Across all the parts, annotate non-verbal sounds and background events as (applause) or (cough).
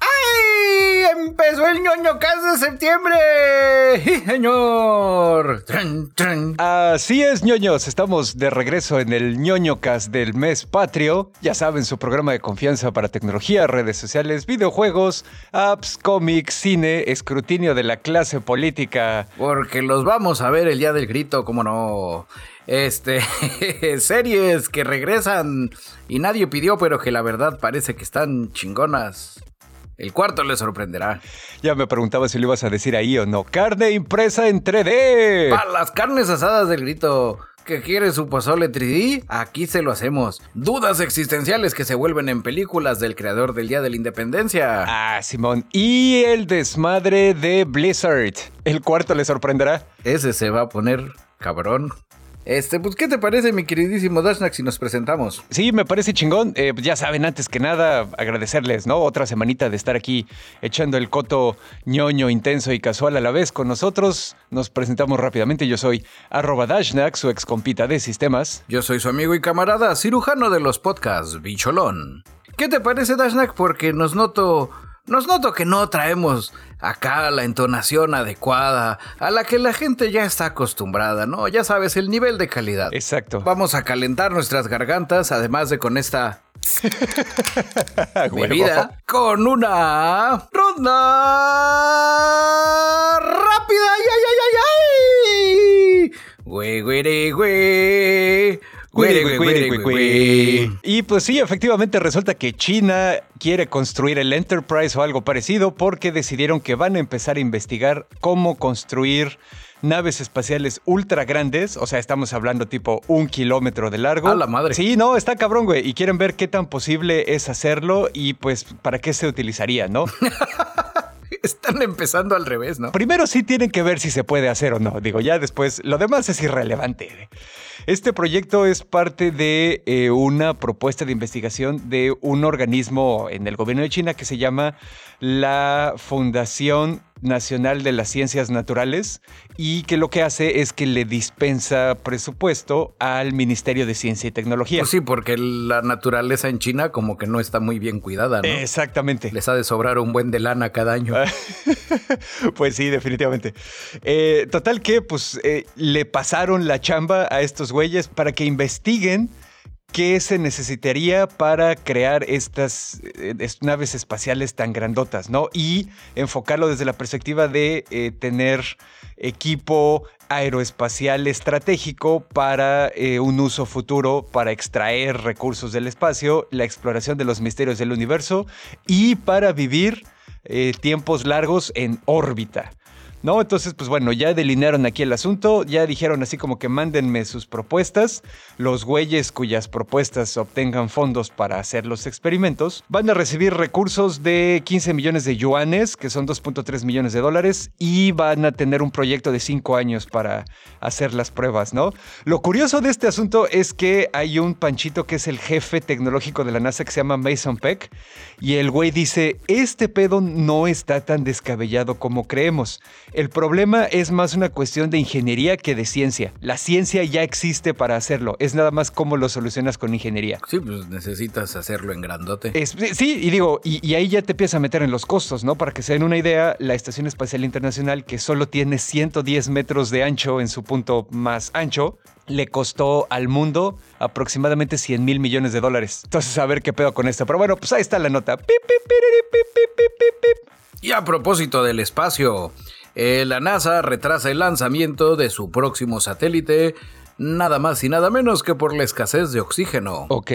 ¡Ay! Empezó el ñoño cast de septiembre. ¡Sí, señor! Así es, ñoños. Estamos de regreso en el ñoño cast del mes patrio. Ya saben, su programa de confianza para tecnología, redes sociales, videojuegos, apps, cómics, cine, escrutinio de la clase política. Porque los vamos a ver el día del grito, como no. Este, (laughs) series que regresan y nadie pidió, pero que la verdad parece que están chingonas. El cuarto le sorprenderá. Ya me preguntaba si lo ibas a decir ahí o no. Carne impresa en 3D. Para las carnes asadas del grito. ¿Que quiere su pozole 3D? Aquí se lo hacemos. Dudas existenciales que se vuelven en películas del creador del Día de la Independencia. Ah, Simón. Y el desmadre de Blizzard. El cuarto le sorprenderá. Ese se va a poner cabrón. Este, pues, ¿qué te parece, mi queridísimo Dashnak, si nos presentamos? Sí, me parece chingón. Eh, ya saben, antes que nada, agradecerles, ¿no? Otra semanita de estar aquí echando el coto ñoño, intenso y casual a la vez con nosotros. Nos presentamos rápidamente. Yo soy arroba Dashnak, su ex compita de sistemas. Yo soy su amigo y camarada, cirujano de los podcasts, Bicholón. ¿Qué te parece, Dashnak? Porque nos noto nos noto que no traemos acá la entonación adecuada a la que la gente ya está acostumbrada, ¿no? Ya sabes, el nivel de calidad. Exacto. Vamos a calentar nuestras gargantas, además de con esta (laughs) bebida, con una ronda rápida. ¡Ay, ay, ay, ay! ay! Güey, güey, güey. Y pues sí, efectivamente resulta que China quiere construir el Enterprise o algo parecido porque decidieron que van a empezar a investigar cómo construir naves espaciales ultra grandes, o sea, estamos hablando tipo un kilómetro de largo. A la madre. Sí, no, está cabrón, güey. Y quieren ver qué tan posible es hacerlo y pues para qué se utilizaría, ¿no? (laughs) Están empezando al revés, ¿no? Primero sí tienen que ver si se puede hacer o no. Digo, ya después, lo demás es irrelevante. Este proyecto es parte de eh, una propuesta de investigación de un organismo en el gobierno de China que se llama la Fundación Nacional de las Ciencias Naturales y que lo que hace es que le dispensa presupuesto al Ministerio de Ciencia y Tecnología. Pues sí, porque la naturaleza en China como que no está muy bien cuidada, ¿no? Exactamente. Les ha de sobrar un buen de lana cada año. (laughs) pues sí, definitivamente. Eh, total que pues eh, le pasaron la chamba a estos güeyes para que investiguen qué se necesitaría para crear estas eh, naves espaciales tan grandotas, ¿no? Y enfocarlo desde la perspectiva de eh, tener equipo aeroespacial estratégico para eh, un uso futuro, para extraer recursos del espacio, la exploración de los misterios del universo y para vivir tiempos largos en órbita. ¿No? Entonces, pues bueno, ya delinearon aquí el asunto, ya dijeron así como que mándenme sus propuestas, los güeyes cuyas propuestas obtengan fondos para hacer los experimentos, van a recibir recursos de 15 millones de yuanes, que son 2.3 millones de dólares, y van a tener un proyecto de 5 años para hacer las pruebas, ¿no? Lo curioso de este asunto es que hay un panchito que es el jefe tecnológico de la NASA que se llama Mason Peck, y el güey dice, este pedo no está tan descabellado como creemos. El problema es más una cuestión de ingeniería que de ciencia. La ciencia ya existe para hacerlo. Es nada más cómo lo solucionas con ingeniería. Sí, pues necesitas hacerlo en grandote. sí, y digo, y, ahí ya te empiezas a meter en los costos, ¿no? Para que se den una idea, la Estación Espacial Internacional, que solo tiene 110 metros de ancho en su punto más ancho, le costó al mundo aproximadamente 100 mil millones de dólares. Entonces, a ver qué pedo con esto. Pero bueno, pues ahí está la nota. y a propósito del espacio, eh, la NASA retrasa el lanzamiento de su próximo satélite, nada más y nada menos que por la escasez de oxígeno. Ok.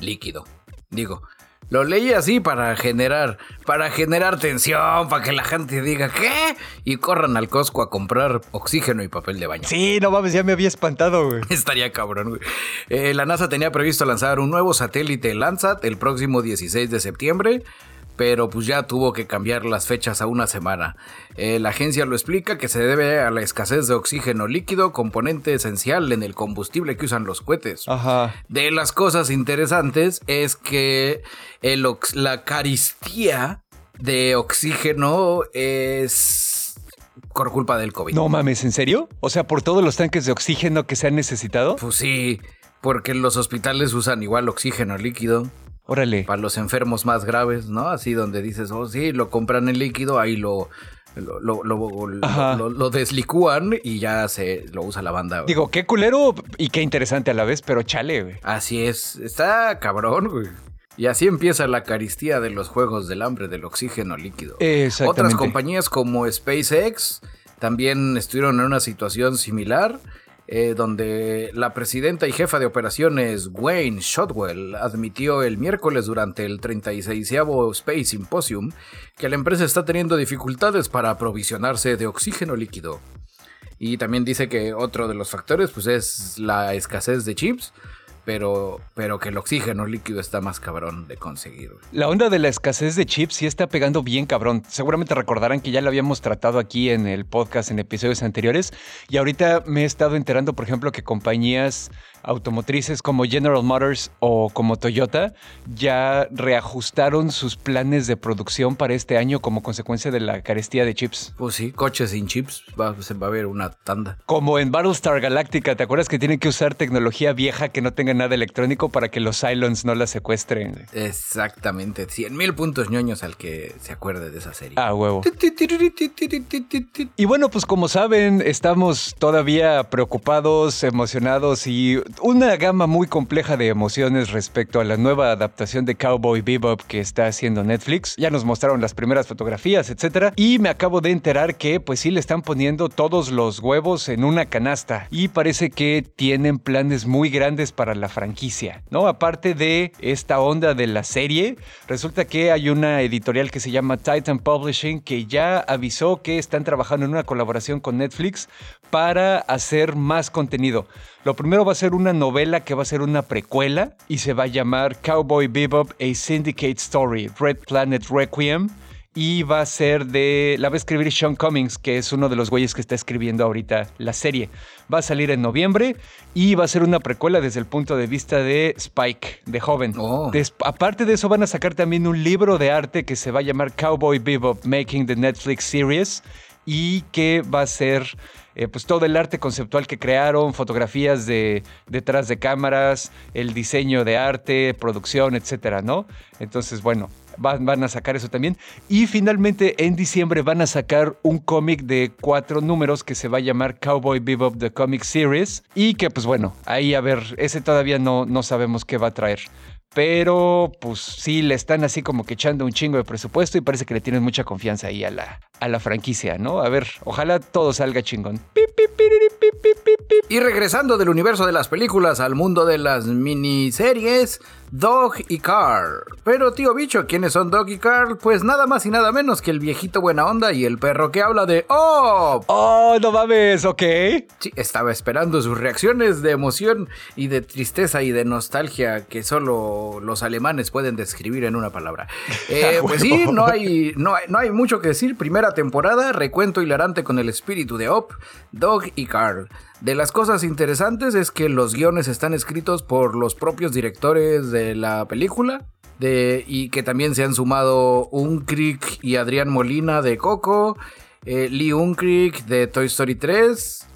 Líquido. Digo, lo leí así para generar, para generar tensión, para que la gente diga ¿qué? Y corran al Costco a comprar oxígeno y papel de baño. Sí, no mames, ya me había espantado, güey. (laughs) Estaría cabrón, güey. Eh, la NASA tenía previsto lanzar un nuevo satélite Landsat el próximo 16 de septiembre pero pues ya tuvo que cambiar las fechas a una semana. Eh, la agencia lo explica que se debe a la escasez de oxígeno líquido, componente esencial en el combustible que usan los cohetes. Ajá. De las cosas interesantes es que el la caristía de oxígeno es por culpa del COVID. No mames, ¿en serio? O sea, por todos los tanques de oxígeno que se han necesitado. Pues sí, porque los hospitales usan igual oxígeno líquido. Órale. Para los enfermos más graves, ¿no? Así donde dices, oh, sí, lo compran en líquido, ahí lo, lo, lo, lo, deslicúan y ya se lo usa la banda. Digo, qué culero y qué interesante a la vez, pero chale, güey. Así es, está cabrón, güey. Y así empieza la caristía de los juegos del hambre del oxígeno líquido. Otras compañías como SpaceX también estuvieron en una situación similar. Eh, donde la presidenta y jefa de operaciones Wayne Shotwell admitió el miércoles durante el 36 Space Symposium que la empresa está teniendo dificultades para aprovisionarse de oxígeno líquido. Y también dice que otro de los factores pues, es la escasez de chips, pero, pero que el oxígeno líquido está más cabrón de conseguir. La onda de la escasez de chips sí está pegando bien cabrón. Seguramente recordarán que ya lo habíamos tratado aquí en el podcast en episodios anteriores y ahorita me he estado enterando, por ejemplo, que compañías automotrices como General Motors o como Toyota ya reajustaron sus planes de producción para este año como consecuencia de la carestía de chips. Pues sí, coches sin chips, va, se va a ver una tanda. Como en Battlestar Galactica, ¿te acuerdas que tienen que usar tecnología vieja que no tenga nada electrónico para que los Cylons no la secuestren? Exactamente, 100 mil puntos ñoños al que se acuerde de esa serie. Ah, huevo. Y bueno, pues como saben, estamos todavía preocupados, emocionados y una gama muy compleja de emociones respecto a la nueva adaptación de Cowboy Bebop que está haciendo Netflix. Ya nos mostraron las primeras fotografías, etcétera, y me acabo de enterar que pues sí le están poniendo todos los huevos en una canasta y parece que tienen planes muy grandes para la franquicia, ¿no? Aparte de esta onda de la serie, resulta que hay una editorial que se llama Titan Publishing que ya avisó que están trabajando en una colaboración con Netflix para hacer más contenido. Lo primero va a ser una novela que va a ser una precuela y se va a llamar Cowboy Bebop A Syndicate Story, Red Planet Requiem. Y va a ser de. La va a escribir Sean Cummings, que es uno de los güeyes que está escribiendo ahorita la serie. Va a salir en noviembre y va a ser una precuela desde el punto de vista de Spike, de joven. Oh. aparte de eso, van a sacar también un libro de arte que se va a llamar Cowboy Bebop Making the Netflix Series y que va a ser eh, pues todo el arte conceptual que crearon, fotografías de detrás de cámaras, el diseño de arte, producción, etcétera, ¿no? Entonces, bueno, van, van, a sacar eso también. Y finalmente en diciembre van a sacar un cómic de cuatro números que se va a llamar Cowboy Bebop The Comic Series. Y que pues bueno, ahí a ver, ese todavía no, no sabemos qué va a traer. Pero pues sí, le están así como que echando un chingo de presupuesto y parece que le tienen mucha confianza ahí a la, a la franquicia, ¿no? A ver, ojalá todo salga chingón. Y regresando del universo de las películas al mundo de las miniseries, Dog y Carl. Pero tío bicho, ¿quiénes son Dog y Carl? Pues nada más y nada menos que el viejito buena onda y el perro que habla de ¡Oh! ¡Oh, no mames! ¿Ok? Sí, estaba esperando sus reacciones de emoción y de tristeza y de nostalgia que solo los alemanes pueden describir en una palabra. (laughs) Eh, pues sí, no hay, no, hay, no hay mucho que decir. Primera temporada, recuento hilarante con el espíritu de Op, Dog y Carl. De las cosas interesantes es que los guiones están escritos por los propios directores de la película. Y que también se han sumado Unkrich y Adrián Molina de Coco, eh, Lee Unkrich de Toy Story 3,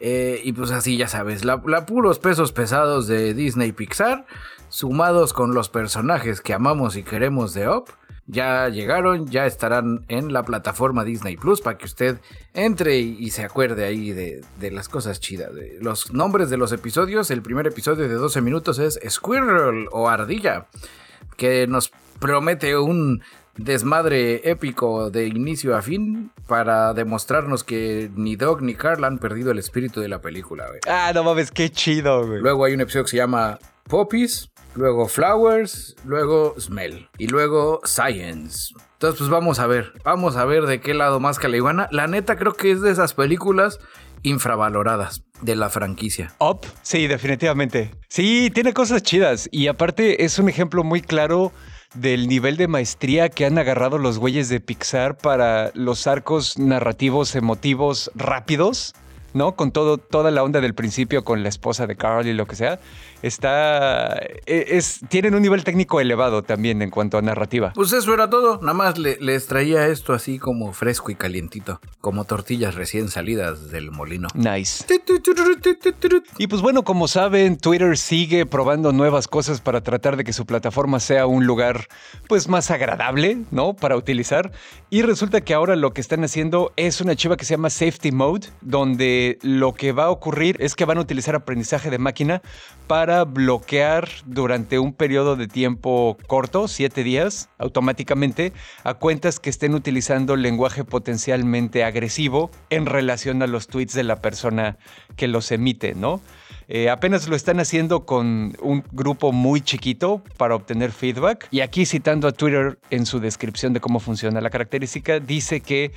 eh, y pues así ya sabes, la, puros pesos pesados de Disney Pixar, sumados con los personajes que amamos y queremos de Up ya llegaron, ya estarán en la plataforma Disney Plus para que usted entre y, se acuerde ahí de, las cosas chidas. De los nombres de los episodios, el primer episodio de 12 minutos es Squirrel o Ardilla, que nos promete un desmadre épico de inicio a fin para demostrarnos que ni Doug ni Carl han perdido el espíritu de la película. Ah, no mames, qué chido, güey. Luego hay un episodio que se llama Poppies, luego Flowers, luego Smell y luego Science. Entonces, pues vamos a ver, vamos a ver de qué lado más Caliguana. La neta creo que es de esas películas infravaloradas de la franquicia. Up, sí, definitivamente. Sí, tiene cosas chidas y aparte es un ejemplo muy claro del nivel de maestría que han agarrado los güeyes de Pixar para los arcos narrativos emotivos rápidos. ¿no? Con todo, toda la onda del principio con la esposa de Carl y lo que sea. Está. e, Es, tienen un nivel técnico elevado también en cuanto a narrativa. Pues eso era todo. Nada más le- les traía esto así como fresco y calientito. Como tortillas recién salidas del molino. Nice. Y pues bueno, como saben, Twitter sigue probando nuevas cosas para tratar de que su plataforma sea un lugar pues más agradable, ¿no? Para utilizar. Y resulta que ahora lo que están haciendo es una chiva que se llama Safety Mode, donde lo que va a ocurrir es que van a utilizar aprendizaje de máquina para bloquear durante un periodo de tiempo corto, siete días, automáticamente, a cuentas que estén utilizando lenguaje potencialmente agresivo en relación a los tweets de la persona que los emite, ¿no? Eh, apenas lo están haciendo con un grupo muy chiquito para obtener feedback. Y aquí citando a Twitter en su descripción de cómo funciona la característica, dice que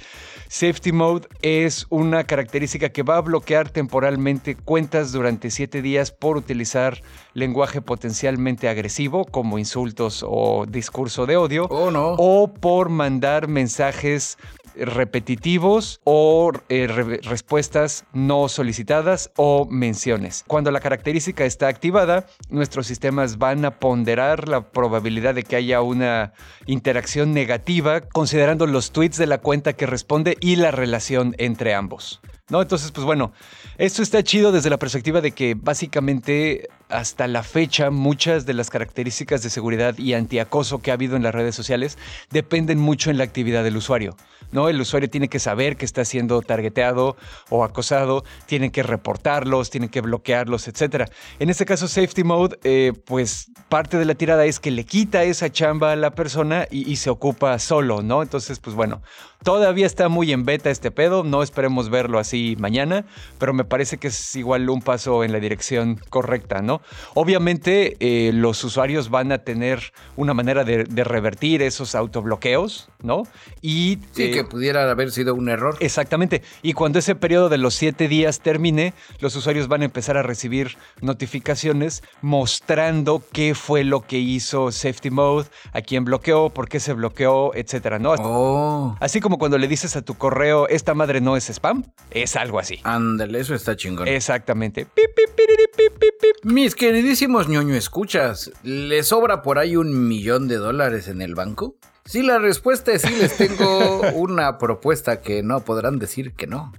Safety Mode es una característica que va a bloquear temporalmente cuentas durante siete días por utilizar lenguaje potencialmente agresivo como insultos o discurso de odio Oh, no. o por mandar mensajes repetitivos o eh, re- respuestas no solicitadas o menciones. Cuando la característica está activada, nuestros sistemas van a ponderar la probabilidad de que haya una interacción negativa considerando los tweets de la cuenta que responde y la relación entre ambos. ¿No? Entonces, pues bueno, esto está chido desde la perspectiva de que básicamente hasta la fecha muchas de las características de seguridad y antiacoso que ha habido en las redes sociales dependen mucho en la actividad del usuario. ¿no? El usuario tiene que saber que está siendo targeteado o acosado, tiene que reportarlos, tiene que bloquearlos, etc. En este caso, Safety Mode, eh, pues parte de la tirada es que le quita esa chamba a la persona y, y se ocupa solo, ¿no? Entonces, pues bueno, todavía está muy en beta este pedo, no esperemos verlo así mañana, pero me parece que es igual un paso en la dirección correcta, ¿no? Obviamente eh, los usuarios van a tener una manera de, de revertir esos autobloqueos, ¿no? Y Sí, eh, que pudiera haber sido un error. Exactamente. Y cuando ese periodo de los siete días termine, los usuarios van a empezar a recibir notificaciones mostrando qué fue lo que hizo Safety Mode, a quién bloqueó, por qué se bloqueó, etcétera, ¿no? Oh, Así como cuando le dices a tu correo, esta madre no es spam, es algo así. ándale, eso está chingón. Exactamente. Pip, pip, piriri, pip, pip, pip. Mis queridísimos ñoño escuchas, ¿les sobra por ahí un millón de dólares en el banco? Si la respuesta es sí, les tengo (laughs) una propuesta que no podrán decir que no.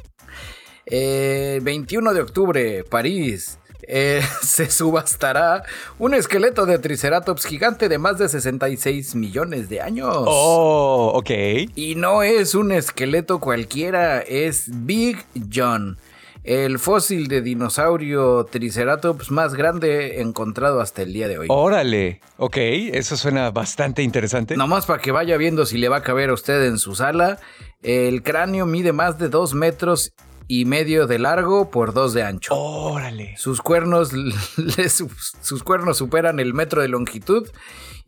Eh, 21 de octubre, París. eh, (laughs) se subastará un esqueleto de Triceratops gigante de más de 66 millones de años. Oh, ok. Y no es un esqueleto cualquiera, es Big John, el fósil de dinosaurio Triceratops más grande encontrado hasta el día de hoy. Órale. Ok, eso suena bastante interesante. Nomás para que vaya viendo si le va a caber a usted en su sala, el cráneo mide más de 2 metros y medio de largo por 2 de ancho. Órale. Sus cuernos, (laughs) sus cuernos superan el metro de longitud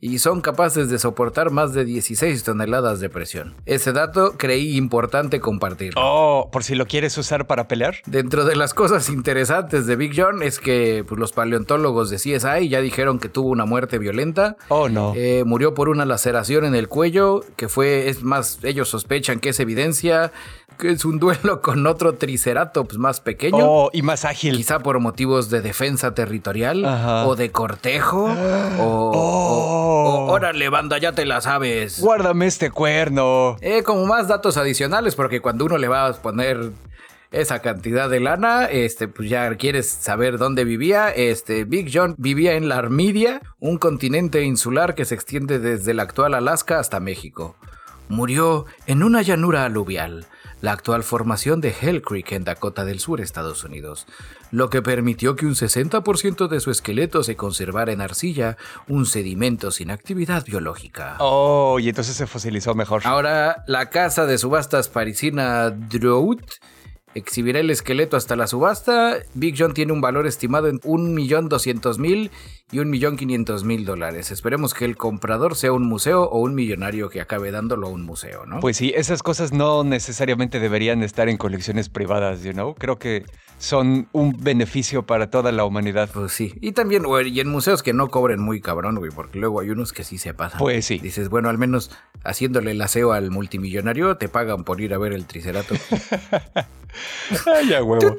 y son capaces de soportar más de 16 toneladas de presión. Ese dato creí importante compartirlo. Oh, por si lo quieres usar para pelear. Dentro de las cosas interesantes de Big John es que pues, los paleontólogos de CSI ya dijeron que tuvo una muerte violenta. Oh, no. Eh, murió por una laceración en el cuello, que fue, es más, ellos sospechan que es evidencia, que es un (laughs) duelo con otro triceratops más pequeño. Oh, y más ágil. Quizá por motivos de defensa territorial Ajá. o de cortejo (gasps) o, Oh. o- o, órale banda ya te la sabes. Guárdame este cuerno. Eh, como más datos adicionales porque cuando uno le va a poner esa cantidad de lana, este, pues ya quieres saber dónde vivía. Este, Big John vivía en la Armidia, un continente insular que se extiende desde el actual Alaska hasta México. Murió en una llanura aluvial, la actual formación de Hell Creek en Dakota del Sur, Estados Unidos, lo que permitió que un 60% de su esqueleto se conservara en arcilla, un sedimento sin actividad biológica. Oh, y entonces se fosilizó mejor. Ahora, la casa de subastas parisina Drought exhibirá el esqueleto hasta la subasta. Big John tiene un valor estimado en 1.200.000 y 1.500.000 dólares. Esperemos que el comprador sea un museo o un millonario que acabe dándolo a un museo, ¿no? Pues sí, esas cosas no necesariamente deberían estar en colecciones privadas, you know? Creo que son un beneficio para toda la humanidad. Pues sí. Y también, güey, y en museos que no cobren muy cabrón, güey, porque luego hay unos que sí se pasan. Pues sí. Dices, bueno, al menos haciéndole el aseo al multimillonario, te pagan por ir a ver el Triceratops. (laughs) Ay, ya huevo.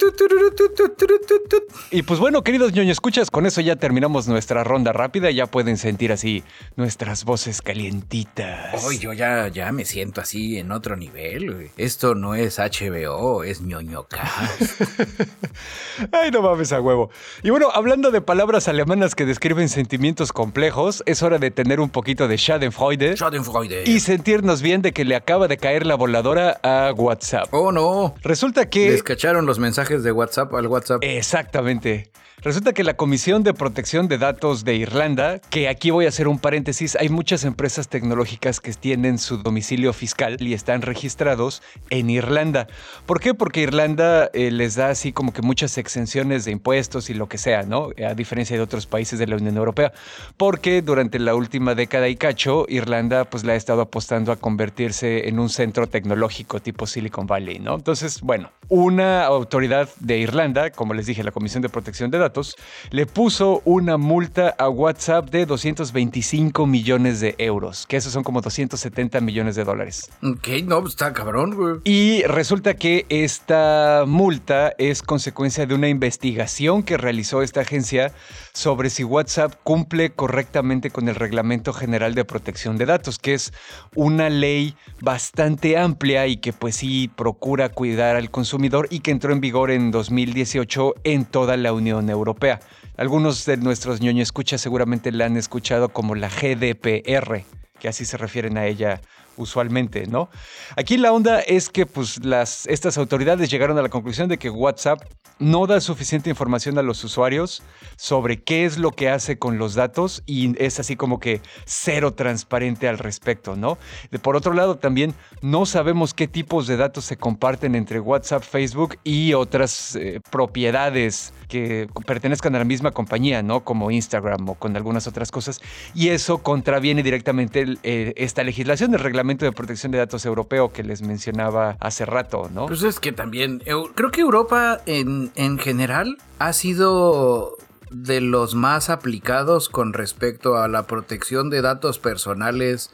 Y pues bueno, queridos ñoño escuchas, con eso ya terminamos nuestra ronda rápida. Ya pueden sentir así nuestras voces calientitas. Hoy yo ya, ya me siento así en otro nivel. güey. Esto no es HBO, es ñoñoca. (laughs) (laughs) Ay, no mames a huevo. Y bueno, hablando de palabras alemanas que describen sentimientos complejos, es hora de tener un poquito de Schadenfreude Schadenfreude. y sentirnos bien de que le acaba de caer la voladora a WhatsApp. Oh no. Resulta que... Les cacharon los mensajes de WhatsApp al WhatsApp. Exactamente. Resulta que la Comisión de Protección de Datos de Irlanda, que aquí voy a hacer un paréntesis, hay muchas empresas tecnológicas que tienen su domicilio fiscal y están registrados en Irlanda. ¿Por qué? Porque Irlanda eh, les da así como que muchas exenciones de impuestos y lo que sea, ¿no? A diferencia de otros países de la Unión Europea. Porque durante la última década y cacho, Irlanda pues la ha estado apostando a convertirse en un centro tecnológico tipo Silicon Valley, ¿no? Entonces, bueno, una autoridad de Irlanda, como les dije, la Comisión de Protección de Datos, le puso una multa a WhatsApp de 225 millones de euros, que esos son como 270 millones de dólares. Ok, no, pues está cabrón, güey. Y resulta que esta multa es consecuencia de una investigación que realizó esta agencia sobre si WhatsApp cumple correctamente con el Reglamento General de Protección de Datos, que es una ley bastante amplia y que pues sí procura cuidar al consumidor y que entró en vigor en 2018 en toda la Unión Europea. Algunos de nuestros ñoño escuchas seguramente la han escuchado como la GDPR, que así se refieren a ella usualmente, ¿no? Aquí la onda es que pues estas autoridades llegaron a la conclusión de que WhatsApp no da suficiente información a los usuarios sobre qué es lo que hace con los datos y es así como que cero transparente al respecto, ¿no? Por otro lado, también no sabemos qué tipos de datos se comparten entre WhatsApp, Facebook y otras eh, propiedades que pertenezcan a la misma compañía, ¿no? Como Instagram o con algunas otras cosas. Y eso contraviene directamente el, eh, esta legislación del Reglamento de Protección de Datos Europeo que les mencionaba hace rato, ¿no? Pues es que también, creo que Europa en, en general ha sido de los más aplicados con respecto a la protección de datos personales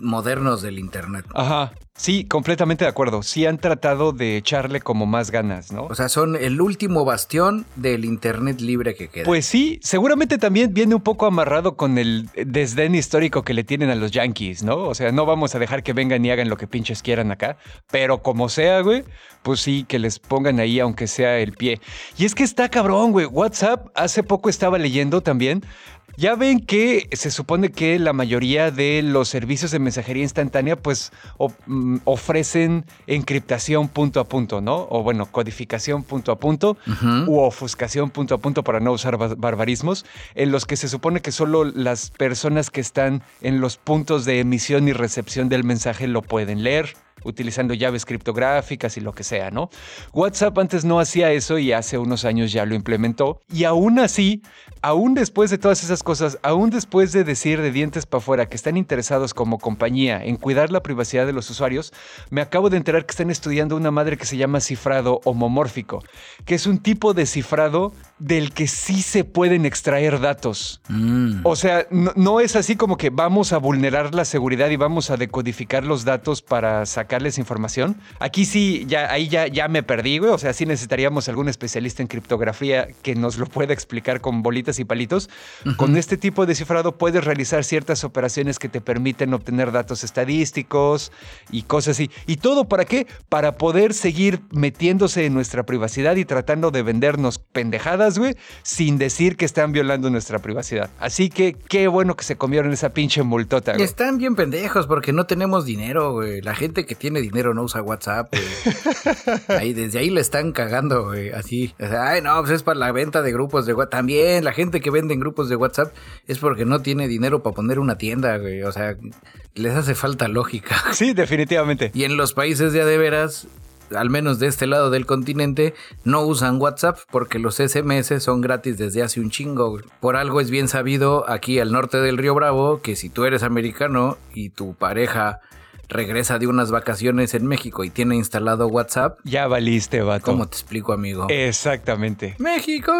modernos del Internet. Ajá. Sí, completamente de acuerdo. Sí han tratado de echarle como más ganas, ¿no? O sea, son el último bastión del Internet libre que queda. Pues sí, seguramente también viene un poco amarrado con el desdén histórico que le tienen a los Yankees, ¿no? O sea, no vamos a dejar que vengan y hagan lo que pinches quieran acá, pero como sea, güey, pues sí, que les pongan ahí aunque sea el pie. Y es que está cabrón, güey. WhatsApp hace poco estaba leyendo también. Ya ven que se supone que la mayoría de los servicios de mensajería instantánea pues mm, ofrecen encriptación punto a punto, ¿no? O bueno, codificación punto a punto u ofuscación punto a punto para no usar bar- barbarismos, en los que se supone que solo las personas que están en los puntos de emisión y recepción del mensaje lo pueden leer utilizando llaves criptográficas y lo que sea, ¿no? WhatsApp antes no hacía eso y hace unos años ya lo implementó. Y aún así, aún después de todas esas cosas, aún después de decir de dientes para afuera que están interesados como compañía en cuidar la privacidad de los usuarios, me acabo de enterar que están estudiando una madre que se llama cifrado homomórfico, que es un tipo de cifrado del que sí se pueden extraer datos. Mm. O sea, no, no es así como que vamos a vulnerar la seguridad y vamos a decodificar los datos para sacarles información. Aquí sí, ya, ahí ya, ya me perdí, güey. O sea, sí necesitaríamos algún especialista en criptografía que nos lo pueda explicar con bolitas y palitos. Con este tipo de cifrado puedes realizar ciertas operaciones que te permiten obtener datos estadísticos y cosas así. ¿Y todo para qué? Para poder seguir metiéndose en nuestra privacidad y tratando de vendernos pendejadas, güey, sin decir que están violando nuestra privacidad. Así que qué bueno que se comieron esa pinche multota, güey. están bien pendejos porque no tenemos dinero, güey. La gente que tiene dinero no usa WhatsApp, güey. (laughs) Ahí, desde ahí le están cagando, güey. Así. O sea, ay, no, pues es para la venta de grupos de WhatsApp. También la gente que vende en grupos de WhatsApp es porque no tiene dinero para poner una tienda, güey. O sea, les hace falta lógica. (laughs) Sí, definitivamente. Y en los países de de veras, al menos de este lado del continente, no usan WhatsApp porque los SMS son gratis desde hace un chingo. Por algo es bien sabido aquí al norte del Río Bravo que si tú eres americano y tu pareja regresa de unas vacaciones en México y tiene instalado WhatsApp, Ya valiste, vato. ¿cómo te explico, amigo? Exactamente. México.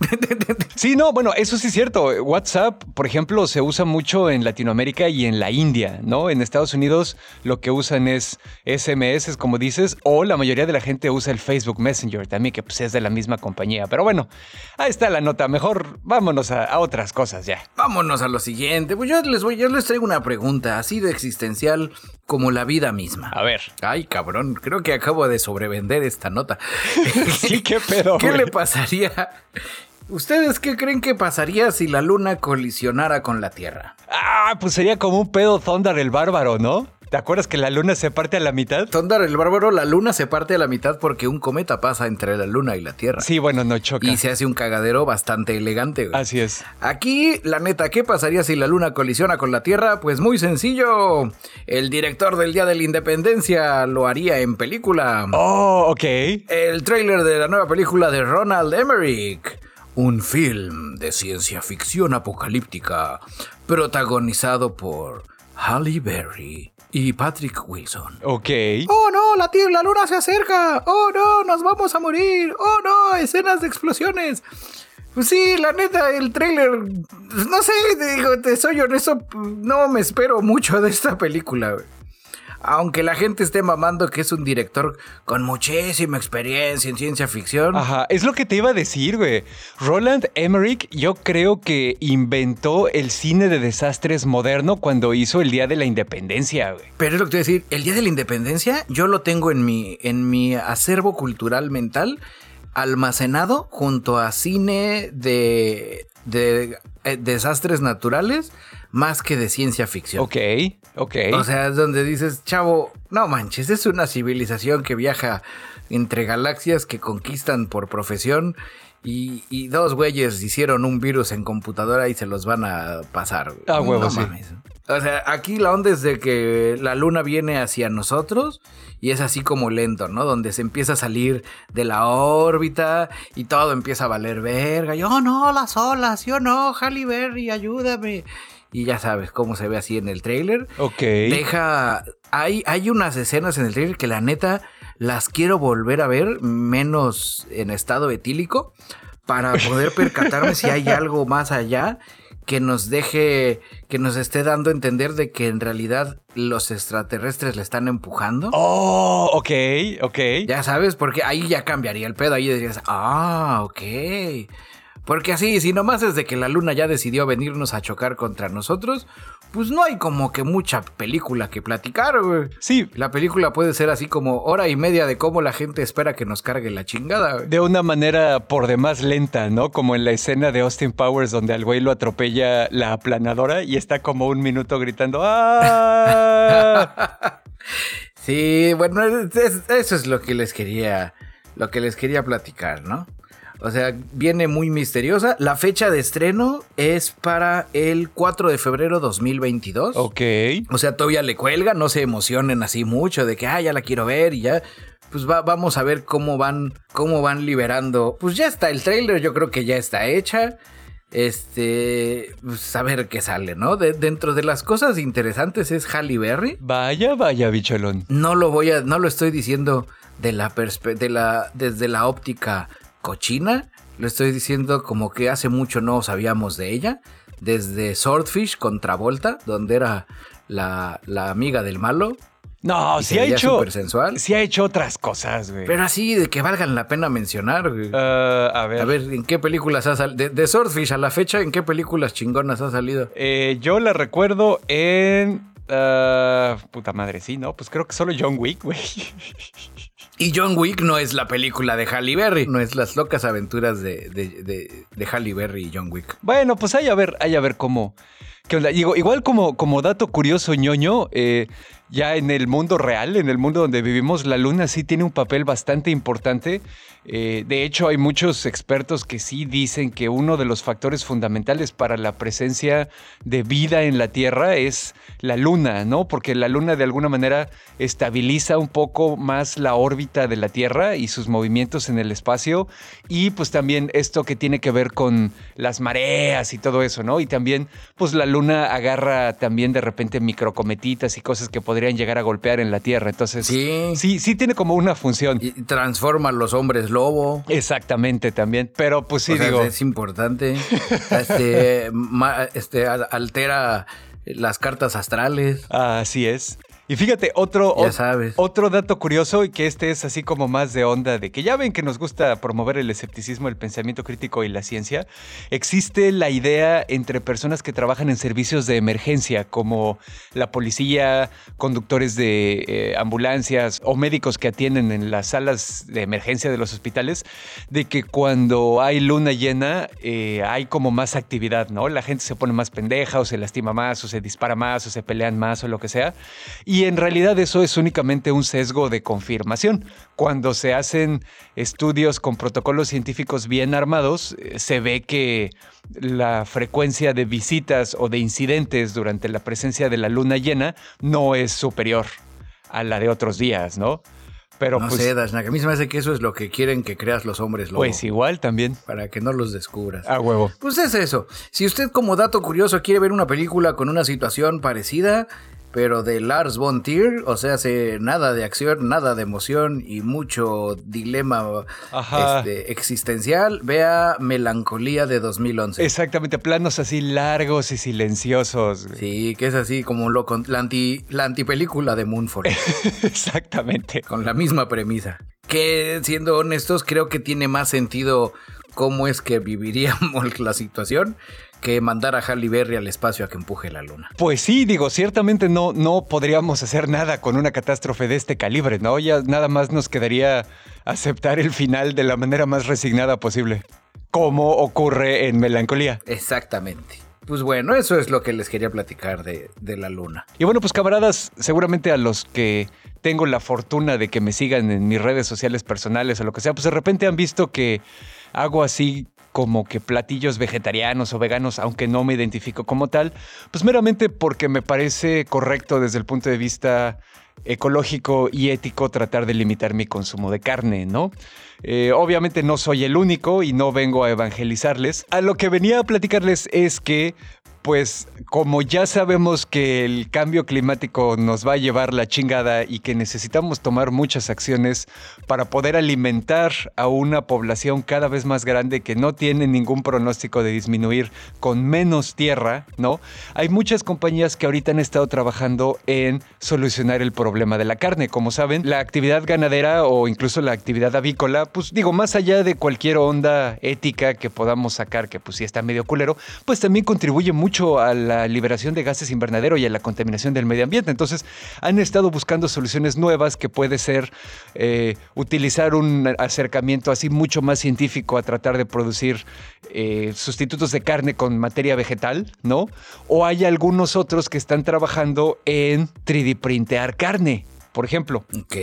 (laughs) Sí, no, bueno, eso sí es cierto. WhatsApp, por ejemplo, se usa mucho en Latinoamérica y en la India, ¿no? En Estados Unidos lo que usan es SMS, como dices, o la mayoría de la gente usa el Facebook Messenger también, que pues, es de la misma compañía. Pero bueno, ahí está la nota. Mejor vámonos a, otras cosas ya. Vámonos a lo siguiente. Pues yo les voy, yo les traigo una pregunta así de existencial como la vida misma. A ver. Ay, cabrón, creo que acabo de sobrevender esta nota. (laughs) sí, qué pedo. ¿Qué le pasaría ¿Ustedes qué creen que pasaría si la luna colisionara con la Tierra? Ah, pues sería como un pedo Thunder el bárbaro, ¿no? ¿Te acuerdas que la luna se parte a la mitad? Thunder el bárbaro, la luna se parte a la mitad porque un cometa pasa entre la luna y la Tierra. Sí, bueno, no choca. Y se hace un cagadero bastante elegante. Así es. Aquí, la neta, ¿qué pasaría si la luna colisiona con la Tierra? Pues muy sencillo. El director del Día de la Independencia lo haría en película. Oh, ok. El tráiler de la nueva película de Ronald Emmerich un film de ciencia ficción apocalíptica protagonizado por Halle Berry y Patrick Wilson. Ok. Oh no, la tierra, la luna se acerca. Oh no, nos vamos a morir. Oh no, escenas de explosiones. Pues sí, la neta, el trailer, no sé, digo, te soy honesto, no me espero mucho de esta película aunque la gente esté mamando que es un director con muchísima experiencia en ciencia ficción. Ajá, es lo que te iba a decir, güey. Roland Emmerich yo creo que inventó el cine de desastres moderno cuando hizo el Día de la Independencia, güey. Pero es lo que te iba a decir, el Día de la Independencia yo lo tengo en mi, en mi acervo cultural mental almacenado junto a cine de, de desastres naturales más que de ciencia ficción. Ok, ok. O sea, es donde dices, chavo, no manches, es una civilización que viaja entre galaxias que conquistan por profesión y, dos güeyes hicieron un virus en computadora y se los van a pasar. Ah, huevo, sí. O sea, aquí la onda es de que la luna viene hacia nosotros y es así como lento, ¿no? Donde se empieza a salir de la órbita y todo empieza a valer verga. Yo no, las olas, yo no, Halle Berry, ayúdame y ya sabes cómo se ve así en el trailer. Ok. Deja. Hay, hay unas escenas en el trailer que la neta las quiero volver a ver, menos en estado etílico, para poder (laughs) percatarme si hay algo más allá que nos deje, que nos esté dando a entender de que en realidad los extraterrestres le están empujando. Oh, ok, ok. Ya sabes, porque ahí ya cambiaría el pedo, ahí dirías, ah, ok. Porque así, si nomás es de que la luna ya decidió venirnos a chocar contra nosotros, pues no hay como que mucha película que platicar, güey. Sí. La película puede ser así como hora y media de cómo la gente espera que nos cargue la chingada, De una manera por demás lenta, ¿no? Como en la escena de Austin Powers donde al güey lo atropella la aplanadora y está como un minuto gritando ¡Ah! (laughs) sí, bueno, eso es lo que les quería, lo que les quería platicar, ¿no? O sea, viene muy misteriosa. La fecha de estreno es para el 4 de febrero 2022. Ok. O sea, todavía le cuelga, no se emocionen así mucho de que, ah, ya la quiero ver y ya. Pues vamos a ver cómo van, cómo van liberando. Pues ya está el trailer, yo creo que ya está hecha. Este, pues a ver qué sale, ¿no? dentro de las cosas interesantes es Halle Berry. Vaya, vaya, bicholón. No lo voy a, no lo estoy diciendo de la, de la desde la óptica cochina. Lo estoy diciendo como que hace mucho no sabíamos de ella. Desde Swordfish contra Volta, donde era la, amiga del malo. No, sí ha hecho. sensual. Sí ha hecho otras cosas, güey. Pero así de que valgan la pena mencionar, güey. Ah, a ver. A ver, ¿en qué películas ha salido? De, Swordfish a la fecha, ¿en qué películas chingonas ha salido? Eh, yo la recuerdo en. Ah, puta madre, sí, ¿no? Pues creo que solo John Wick, güey. (laughs) Y John Wick no es la película de Halle Berry, no es las locas aventuras de, de, de, Halle Berry y John Wick. Bueno, pues hay a ver, hay a ver cómo. Igual como, como dato curioso, ñoño, eh, ya en el mundo real, en el mundo donde vivimos, la luna sí tiene un papel bastante importante. Eh, de hecho, hay muchos expertos que sí dicen que uno de los factores fundamentales para la presencia de vida en la Tierra es la luna, ¿no? Porque la luna de alguna manera estabiliza un poco más la órbita de la Tierra y sus movimientos en el espacio. Y pues también esto que tiene que ver con las mareas y todo eso, ¿no? Y también, pues la agarra también de repente microcometitas y cosas que podrían llegar a golpear en la Tierra. Entonces, sí, sí, sí tiene como una función. Y transforma a los hombres lobo. Exactamente, también. Pero pues sí, digo. es importante. (laughs) este, este altera las cartas astrales. Así es. Y fíjate, otro, otro dato curioso, y que este es así como más de onda, de que ya ven que nos gusta promover el escepticismo, el pensamiento crítico y la ciencia, existe la idea entre personas que trabajan en servicios de emergencia, como la policía, conductores de eh, ambulancias o médicos que atienden en las salas de emergencia de los hospitales, de que cuando hay luna llena eh, hay como más actividad, ¿no? La gente se pone más pendeja o se lastima más o se dispara más o se pelean más o lo que sea. Y en realidad eso es únicamente un sesgo de confirmación. Cuando se hacen estudios con protocolos científicos bien armados, eh, se ve que la frecuencia de visitas o de incidentes durante la presencia de la luna llena no es superior a la de otros días, ¿no? Pero no pues, sé, Dashnak, a mí se me hace que eso es lo que quieren que creas los hombres lobo. Pues igual también. Para que no los descubras. A huevo. Pues es eso. Si usted como dato curioso quiere ver una película con una situación parecida, pero de Lars von Trier, o sea, hace nada de acción, nada de emoción y mucho dilema este, existencial, vea Melancolía de 2011. Exactamente, planos así largos y silenciosos. Sí, que es así como lo, la, anti, la antipelícula de Moonford. (laughs) Exactamente. Con la misma premisa. Que siendo honestos, creo que tiene más sentido cómo es que viviríamos (laughs) la situación que mandar a Halle Berry al espacio a que empuje la luna. Pues sí, digo, ciertamente no, no podríamos hacer nada con una catástrofe de este calibre, ¿no? Ya nada más nos quedaría aceptar el final de la manera más resignada posible, como ocurre en Melancolía. Exactamente. Pues bueno, eso es lo que les quería platicar de, de, la luna. Y bueno, pues camaradas, seguramente a los que tengo la fortuna de que me sigan en mis redes sociales personales o lo que sea, pues de repente han visto que hago así como que platillos vegetarianos o veganos, aunque no me identifico como tal, pues meramente porque me parece correcto desde el punto de vista ecológico y ético tratar de limitar mi consumo de carne, ¿no? Eh, obviamente no soy el único y no vengo a evangelizarles. A lo que venía a platicarles es que pues como ya sabemos que el cambio climático nos va a llevar la chingada y que necesitamos tomar muchas acciones para poder alimentar a una población cada vez más grande que no tiene ningún pronóstico de disminuir con menos tierra, ¿no? Hay muchas compañías que ahorita han estado trabajando en solucionar el problema de la carne. Como saben, la actividad ganadera o incluso la actividad avícola, pues digo, más allá de cualquier onda ética que podamos sacar, que pues sí está medio culero, pues también contribuye mucho a la liberación de gases invernadero y a la contaminación del medio ambiente. Entonces, han estado buscando soluciones nuevas que puede ser eh, utilizar un acercamiento así mucho más científico a tratar de producir eh, sustitutos de carne con materia vegetal, ¿no? O hay algunos otros que están trabajando en 3D printear carne, por ejemplo. Ok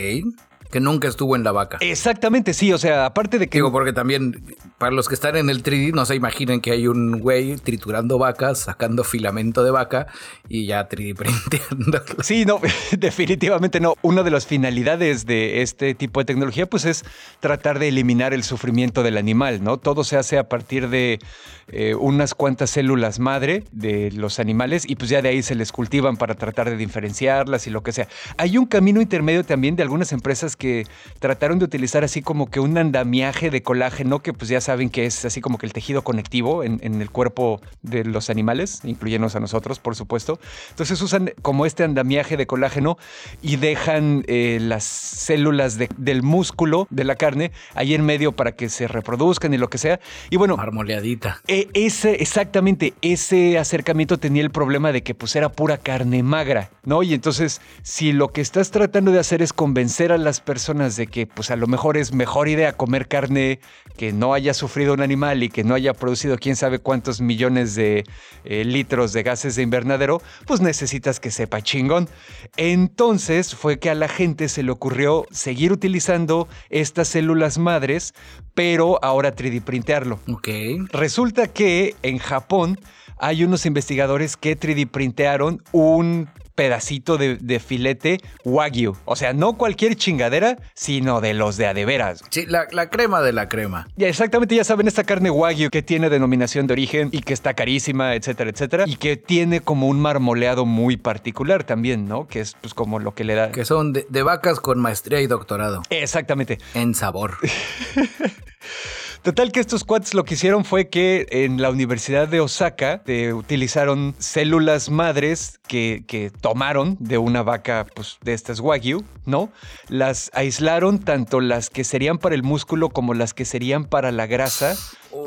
que nunca estuvo en la vaca. Exactamente, sí, o sea, aparte de que... Digo, porque también, para los que están en el 3D, no se imaginen que hay un güey triturando vacas, sacando filamento de vaca y ya 3D printeando. (laughs) Sí, no, (laughs) definitivamente no. Una de las finalidades de este tipo de tecnología, pues es tratar de eliminar el sufrimiento del animal, ¿no? Todo se hace a partir de eh, unas cuantas células madre de los animales y pues ya de ahí se les cultivan para tratar de diferenciarlas y lo que sea. Hay un camino intermedio también de algunas empresas que trataron de utilizar así como que un andamiaje de colágeno, que pues ya saben que es así como que el tejido conectivo en, el cuerpo de los animales, incluyéndonos a nosotros, por supuesto. Entonces usan como este andamiaje de colágeno y dejan eh, las células del músculo de la carne ahí en medio para que se reproduzcan y lo que sea. Y bueno, marmoleadita. E, ese, exactamente, ese acercamiento tenía el problema de que pues era pura carne magra, ¿no? Y entonces, si lo que estás tratando de hacer es convencer a las personas personas de que pues a lo mejor es mejor idea comer carne que no haya sufrido un animal y que no haya producido quién sabe cuántos millones de eh, litros de gases de invernadero, pues necesitas que sepa chingón. Entonces fue que a la gente se le ocurrió seguir utilizando estas células madres, pero ahora 3D printearlo. Ok. Resulta que en Japón hay unos investigadores que 3D printearon un pedacito de, filete wagyu. O sea, no cualquier chingadera, sino de los de adeveras. Sí, la, crema de la crema. Ya, exactamente, ya saben, esta carne wagyu que tiene denominación de origen y que está carísima, etcétera, etcétera. Y que tiene como un marmoleado muy particular también, ¿no? Que es pues como lo que le da... Que son de, de vacas con maestría y doctorado. Exactamente. En sabor. (laughs) Total que estos cuates lo que hicieron fue que en la Universidad de Osaka eh, utilizaron células madres que, que, tomaron de una vaca pues, de estas wagyu, ¿no? Las aislaron tanto las que serían para el músculo como las que serían para la grasa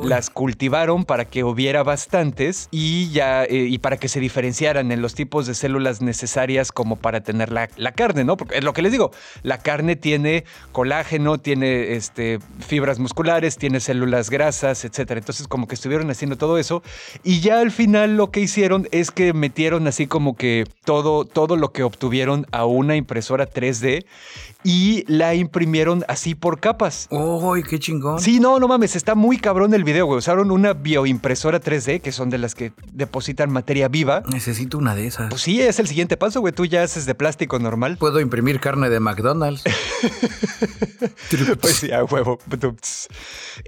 las cultivaron para que hubiera bastantes y ya eh, y para que se diferenciaran en los tipos de células necesarias como para tener la, carne, ¿no? Porque es lo que les digo, la carne tiene colágeno, tiene este, fibras musculares, tiene células grasas, etcétera. Entonces como que estuvieron haciendo todo eso y ya al final lo que hicieron es que metieron así como que todo, todo lo que obtuvieron a una impresora 3D y la imprimieron así por capas. ¡Uy, qué chingón! Sí, no, no mames, está muy cabrón el video, güey. Usaron una bioimpresora 3D, que son de las que depositan materia viva. Necesito una de esas. Pues sí, es el siguiente paso, güey. Tú ya haces de plástico normal. (laughs) Puedo imprimir carne de McDonald's. (laughs) pues sí, a huevo.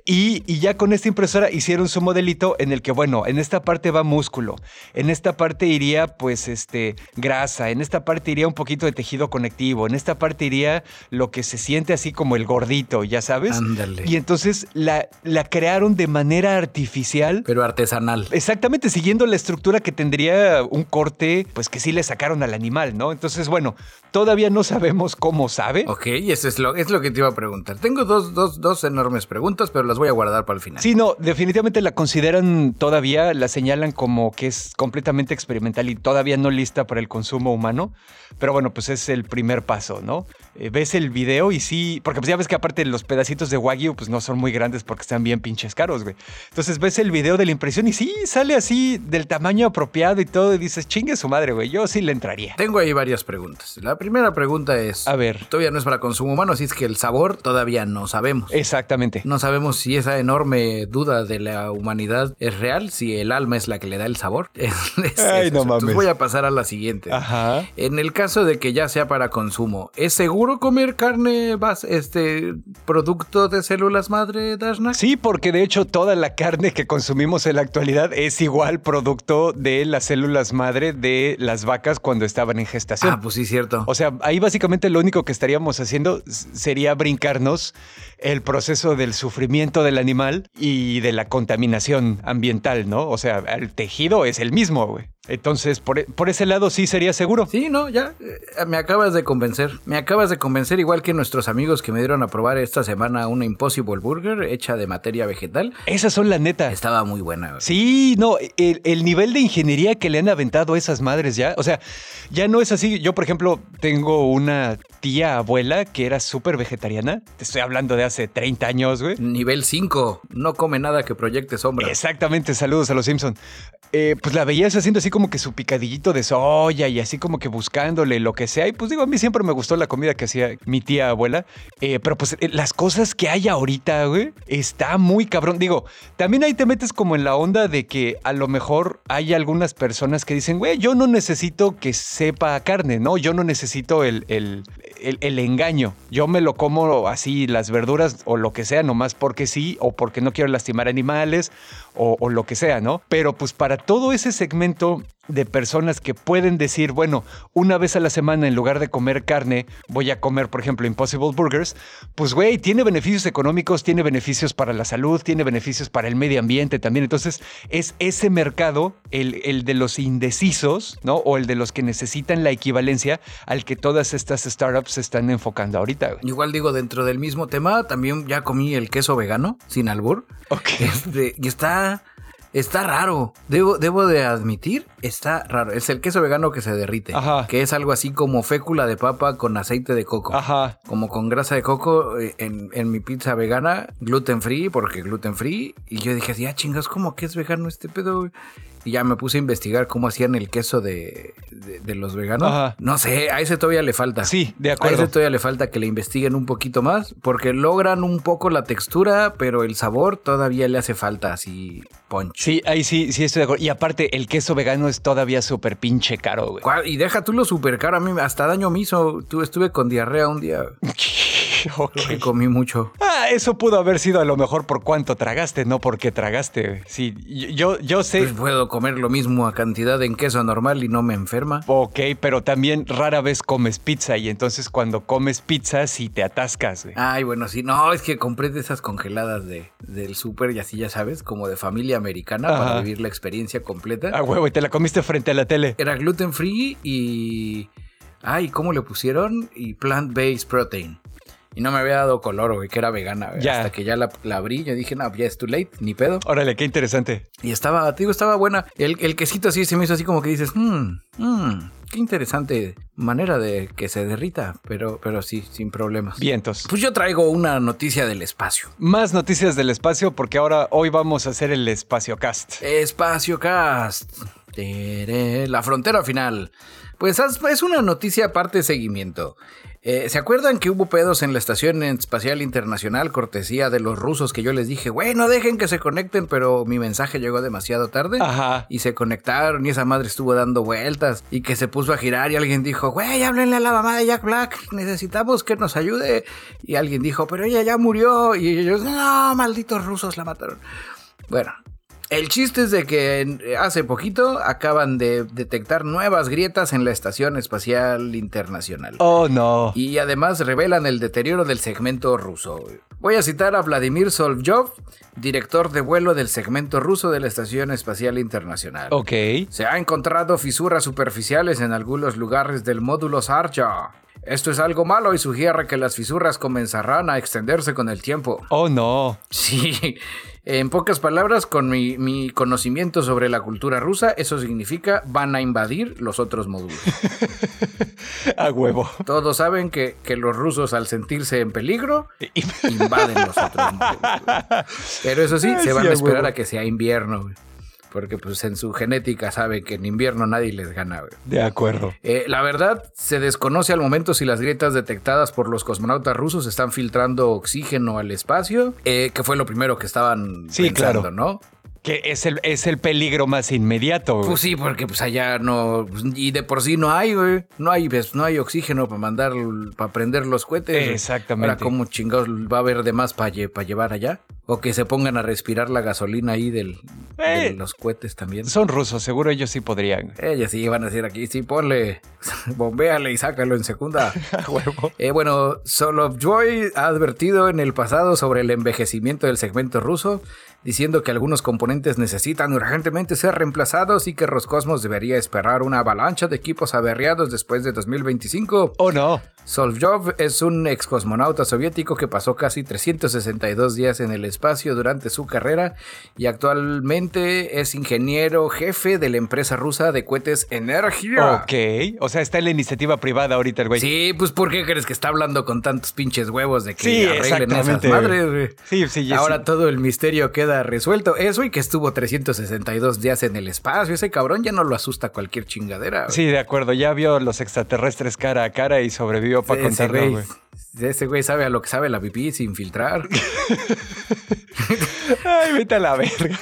Y, y ya con esta impresora hicieron su modelito en el que, bueno, en esta parte va músculo, en esta parte iría, pues, este, grasa, en esta parte iría un poquito de tejido conectivo, en esta parte iría lo que se siente así como el gordito, ya sabes. Ándale. Y entonces la, la crearon de manera artificial. Pero artesanal. Exactamente, siguiendo la estructura que tendría un corte, pues que sí le sacaron al animal, ¿no? Entonces, bueno, todavía no sabemos cómo sabe. Ok, eso es lo, es lo que te iba a preguntar. Tengo dos, dos, dos enormes preguntas, pero las voy a guardar para el final. Sí, no, definitivamente la consideran todavía, la señalan como que es completamente experimental y todavía no lista para el consumo humano. Pero bueno, pues es el primer paso, ¿no? Eh, ves el video y sí, porque pues ya ves que aparte los pedacitos de Wagyu pues no son muy grandes porque están bien pinches caros, güey. Entonces ves el video de la impresión y sí, sale así del tamaño apropiado y todo y dices, chingue su madre, güey, yo sí le entraría. Tengo ahí varias preguntas. La primera pregunta es, a ver, todavía no es para consumo humano, así es que el sabor todavía no sabemos. Exactamente. No sabemos si esa enorme duda de la humanidad es real, si el alma es la que le da el sabor. (laughs) Ay, no mames. Entonces voy a pasar a la siguiente. Ajá. En el caso de que ya sea para consumo, ¿es seguro comer carne, este, producto de células madre, Dashnak? Sí, porque de hecho toda la carne que consumimos en la actualidad es igual producto de las células madre de las vacas cuando estaban en gestación. Ah, pues sí, cierto. O sea, ahí básicamente lo único que estaríamos haciendo sería brincarnos el proceso del sufrimiento del animal y de la contaminación ambiental, ¿no? O sea, el tejido es el mismo, güey. Entonces, por, por, ese lado sí sería seguro. Sí, no, ya eh, me acabas de convencer. Me acabas de convencer, igual que nuestros amigos que me dieron a probar esta semana una Impossible Burger hecha de materia vegetal. Esas son la neta. Estaba muy buena. Sí, no, el, el, nivel de ingeniería que le han aventado a esas madres ya, o sea, ya no es así. Yo, por ejemplo, tengo una tía abuela que era súper vegetariana. Te estoy hablando de hace 30 años, güey. Nivel 5, no come nada que proyecte sombra. Exactamente, saludos a los Simpson. Eh, pues la veías haciendo así como que su picadillito de soya y así como que buscándole lo que sea. Y pues digo, a mí siempre me gustó la comida que hacía mi tía abuela. Eh, pero pues eh, las cosas que hay ahorita, güey, está muy cabrón. Digo, también ahí te metes como en la onda de que a lo mejor hay algunas personas que dicen, güey, yo no necesito que sepa carne, ¿no? Yo no necesito el, el, el, engaño. Yo me lo como así, las verduras o lo que sea, nomás porque sí, o porque no quiero lastimar animales, o, o lo que sea, ¿no? Pero pues para todo ese segmento de personas que pueden decir, bueno, una vez a la semana en lugar de comer carne, voy a comer, por ejemplo, Impossible Burgers, pues güey, tiene beneficios económicos, tiene beneficios para la salud, tiene beneficios para el medio ambiente también. Entonces, es ese mercado, el, el de los indecisos, ¿no? O el de los que necesitan la equivalencia al que todas estas startups se están enfocando ahorita. Igual digo, dentro del mismo tema, también ya comí el queso vegano, sin albur. Ok. (laughs) Este, y está Está raro. Debo, debo de admitir, está raro. Es el queso vegano que se derrite. Ajá. Que es algo así como fécula de papa con aceite de coco. Ajá. Como con grasa de coco eh, en, mi pizza vegana, gluten free, porque gluten free. Y yo dije, ya chingas, ¿cómo que es vegano este pedo? Y ya me puse a investigar cómo hacían el queso de, de, los veganos. No sé, a ese todavía le falta. Sí, de acuerdo. A ese todavía le falta que le investiguen un poquito más, porque logran un poco la textura, pero el sabor todavía le hace falta así punch. Sí, ahí sí, sí estoy de acuerdo. Y aparte, el queso vegano es todavía súper pinche caro, güey. Y deja tú lo súper caro. A mí hasta daño me hizo. Tú estuve con diarrea un día. (laughs) (laughs) okay. comí mucho. Ah, eso pudo haber sido a lo mejor por cuánto tragaste, no porque tragaste. Sí, yo, yo sé. Pues puedo comer lo mismo a cantidad en queso normal y no me enferma. Ok, pero también rara vez comes pizza y entonces cuando comes pizza sí te atascas. Güey. Ay, bueno, sí. No, es que compré de esas congeladas de, del súper y así ya sabes, como de familia americana para vivir la experiencia completa. Ah, huevo, y te la comiste frente a la tele. Era gluten free y... Ay, ¿cómo le pusieron? Y plant-based protein. Y no me había dado color, güey, que era vegana, güey. Hasta que ya la, abrí, yo dije, no, ya es too late, ni pedo. Órale, qué interesante. Y estaba, te digo, estaba buena. El, el quesito así se me hizo así como que dices, mmm, mmm, qué interesante manera de que se derrita, pero, pero sí, sin problemas. Vientos. Pues yo traigo una noticia del espacio. Más noticias del espacio porque ahora hoy vamos a hacer el Espacio Cast. Espacio Cast. La frontera final. Pues es una noticia aparte de seguimiento. Eh, ¿Se acuerdan que hubo pedos en la Estación Espacial Internacional, cortesía de los rusos, que yo les dije, güey, no dejen que se conecten, pero mi mensaje llegó demasiado tarde? Ajá. Y se conectaron y esa madre estuvo dando vueltas y que se puso a girar y alguien dijo, güey, háblenle a la mamá de Jack Black, necesitamos que nos ayude. Y alguien dijo, pero ella ya murió. Y ellos, no, malditos rusos la mataron. Bueno, el chiste es de que hace poquito acaban de detectar nuevas grietas en la Estación Espacial Internacional. Oh, no. Y además revelan el deterioro del segmento ruso. Voy a citar a Vladimir Solovjov, director de vuelo del segmento ruso de la Estación Espacial Internacional. Ok. Se ha encontrado fisuras superficiales en algunos lugares del módulo Sarja. Esto es algo malo y sugiere que las fisuras comenzarán a extenderse con el tiempo. Oh, no. Sí. En pocas palabras, con mi, conocimiento sobre la cultura rusa, eso significa van a invadir los otros módulos. (laughs) a huevo. Todos saben que, que, los rusos al sentirse en peligro invaden los otros módulos. (laughs) Pero eso sí, se van a esperar a que sea invierno porque pues en su genética sabe que en invierno nadie les gana. De acuerdo. Eh, la verdad, se desconoce al momento si las grietas detectadas por los cosmonautas rusos están filtrando oxígeno al espacio, eh, que fue lo primero que estaban sí, pensando, claro. ¿no? Que es el, es el peligro más inmediato. Pues sí, porque pues allá no. Pues, y de por sí no hay, güey. No hay, pues, no hay oxígeno para mandar, para prender los cohetes. Exactamente. Ahora, ¿cómo chingados va a haber de más para llevar allá? O que se pongan a respirar la gasolina ahí del, de eh, los cohetes también. Son rusos, seguro ellos sí podrían. Ellos sí van a decir aquí, sí, ponle, (laughs) bombéale y sácalo en segunda. (laughs) eh, bueno, Solovjoy ha advertido en el pasado sobre el envejecimiento del segmento ruso diciendo que algunos componentes necesitan urgentemente ser reemplazados y que Roscosmos debería esperar una avalancha de equipos averriados después de 2025. Oh no. Solovjov es un ex cosmonauta soviético que pasó casi 362 días en el espacio durante su carrera y actualmente es ingeniero jefe de la empresa rusa de cohetes Energia. Ok, o sea, está en la iniciativa privada ahorita el güey. Sí, pues ¿por qué crees que está hablando con tantos pinches huevos de que sí, arreglen esas madres? Sí, sí, Ahora todo el misterio queda resuelto. Eso y que estuvo 362 días en el espacio. Ese cabrón ya no lo asusta cualquier chingadera. Sí, de acuerdo. Ya vio los extraterrestres cara a cara y sobrevivió para contarlo, güey. Ese güey sabe a lo que sabe la pipí sin filtrar. (laughs) (laughs) Ay, vete a la verga.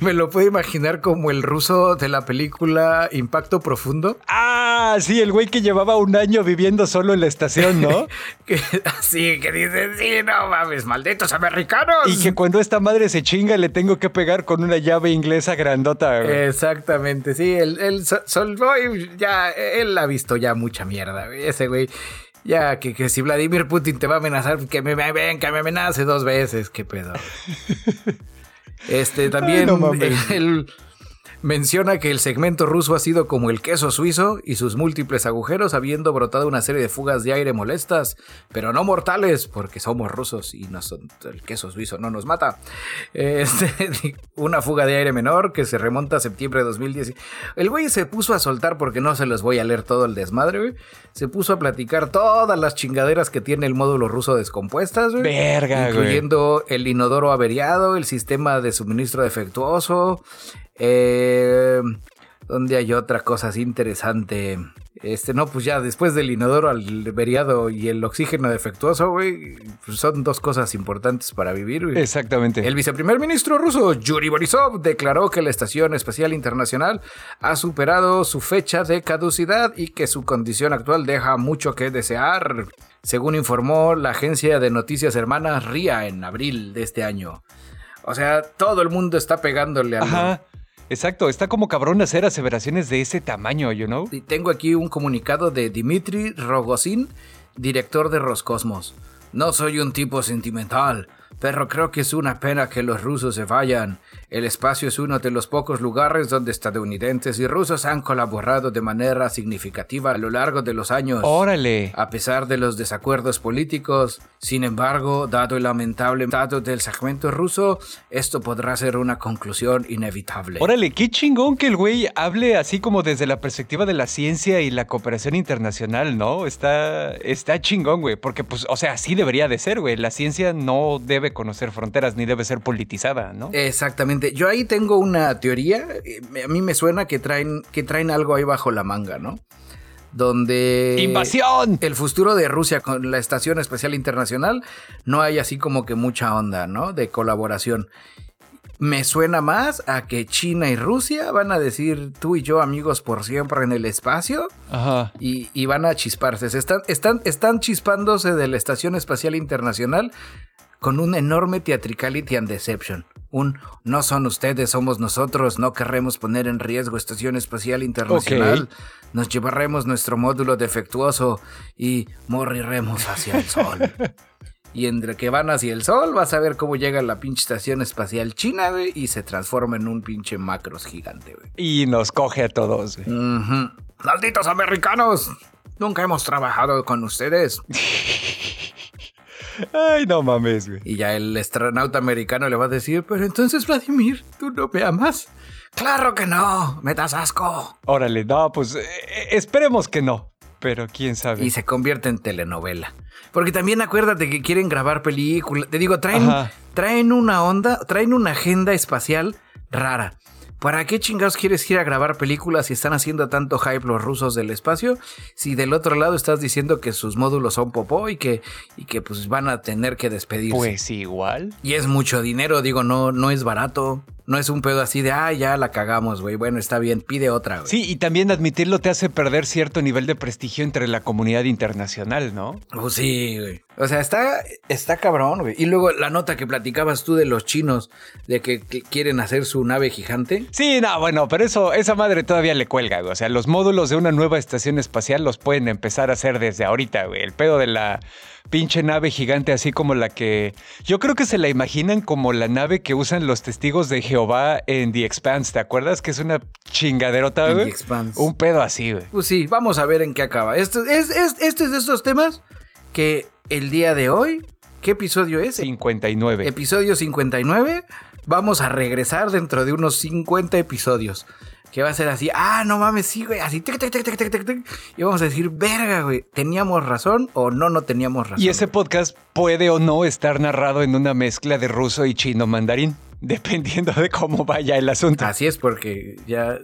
Me lo puedo imaginar como el ruso de la película Impacto Profundo. Ah, sí, el güey que llevaba un año viviendo solo en la estación, ¿no? (laughs) sí, que dice, sí, no mames, malditos americanos. Y que cuando esta madre se chinga le tengo que pegar con una llave inglesa grandota. Exactamente, sí, el, el Sol, ya, él ha visto ya mucha mierda, ese güey. Ya, que, que si Vladimir Putin te va a amenazar, que me ven, que me amenace dos veces, qué pedo. (laughs) Este, también el, menciona que el segmento ruso ha sido como el queso suizo y sus múltiples agujeros, habiendo brotado una serie de fugas de aire molestas, pero no mortales, porque somos rusos y no son, el queso suizo no nos mata. Este, (laughs) una fuga de aire menor que se remonta a septiembre de 2010. El güey se puso a soltar, porque no se los voy a leer todo el desmadre, güey. Se puso a platicar todas las chingaderas que tiene el módulo ruso descompuestas, güey. Verga, Incluyendo el inodoro averiado, el sistema de suministro defectuoso, Eh, ¿Dónde hay otra cosa así interesante? Este, no, pues ya después del inodoro al veriado y el oxígeno defectuoso, güey, pues son dos cosas importantes para vivir, güey. Exactamente. El viceprimer ministro ruso, Yuri Borisov, declaró que la Estación Espacial Internacional ha superado su fecha de caducidad y que su condición actual deja mucho que desear, según informó la agencia de noticias hermanas RIA en abril de este año. O sea, todo el mundo está pegándole a... Ajá. Exacto, está como cabrón hacer aseveraciones de ese tamaño, you know. Y tengo aquí un comunicado de Dmitry Rogozin, director de Roscosmos. No soy un tipo sentimental, pero creo que es una pena que los rusos se vayan. El espacio es uno de los pocos lugares donde estadounidenses y rusos han colaborado de manera significativa a lo largo de los años. Órale. A pesar de los desacuerdos políticos, sin embargo, dado el lamentable estado del segmento ruso, esto podrá ser una conclusión inevitable. Órale, qué chingón que el güey hable así como desde la perspectiva de la ciencia y la cooperación internacional, ¿no? Está, está chingón, güey, porque pues, o sea, así debería de ser, güey. La ciencia no debe conocer fronteras ni debe ser politizada, ¿no? Exactamente. Yo ahí tengo una teoría. eh, A mí me suena que traen, que traen algo ahí bajo la manga, ¿no? Donde. ¡Invasión! El futuro de Rusia con la Estación Espacial Internacional no hay así como que mucha onda, ¿no? De colaboración. Me suena más a que China y Rusia van a decir tú y yo amigos por siempre en el espacio Ajá. y, y van a chisparse. Se están, están, están chispándose de la Estación Espacial Internacional con un enorme theatricality and deception. Un no son ustedes, somos nosotros, no querremos poner en riesgo Estación Espacial Internacional. Nos llevaremos nuestro módulo defectuoso y moriremos hacia el sol. (laughs) Y entre que van hacia el sol, vas a ver cómo llega la pinche estación espacial china, güey, y se transforma en un pinche macros gigante, güey. Y nos coge a todos, güey. ¡Malditos americanos! Nunca hemos trabajado con ustedes. (laughs) Ay, no mames, güey. Y ya el astronauta americano le va a decir, pero entonces Vladimir, ¿tú no me amas? Claro que no, me das asco. Órale, no, pues eh, esperemos que no. Pero quién sabe. Y se convierte en telenovela. Porque también acuérdate que quieren grabar películas. Te digo, traen, Ajá. traen una onda, traen una agenda espacial rara. ¿Para qué chingados quieres ir a grabar películas si están haciendo tanto hype los rusos del espacio? Si del otro lado estás diciendo que sus módulos son popó y que, y que pues van a tener que despedirse. Pues igual. Y es mucho dinero, digo, no, no es barato. No es un pedo así de, ah, ya la cagamos, güey. Bueno, está bien, pide otra, güey. Sí, y también admitirlo te hace perder cierto nivel de prestigio entre la comunidad internacional, ¿no? Oh, sí, güey. O sea, está, está cabrón, güey. Y luego la nota que platicabas tú de los chinos, de que, que quieren hacer su nave gigante. Sí, no, bueno, pero eso, esa madre todavía le cuelga, güey. O sea, los módulos de una nueva estación espacial los pueden empezar a hacer desde ahorita, güey. El pedo de la pinche nave gigante, así como la que. Yo creo que se la imaginan como la nave que usan los testigos de Jehová en The Expanse, ¿te acuerdas? Que es una chingaderota, güey. The Expanse. Un pedo así, güey. Pues sí, vamos a ver en qué acaba. Esto es, es, este es de estos temas que el día de hoy, ¿qué episodio es? 59. Episodio 59. Vamos a regresar dentro de unos 50 episodios. Que va a ser así, ah, no mames, sí, güey, así, tic, tic, tic, tic, tic, tic, tic. Y vamos a decir, verga, güey, ¿teníamos razón o no, no teníamos razón? Y ese podcast puede o no estar narrado en una mezcla de ruso y chino mandarín, (laughs) dependiendo de cómo vaya el asunto. Así es, porque ya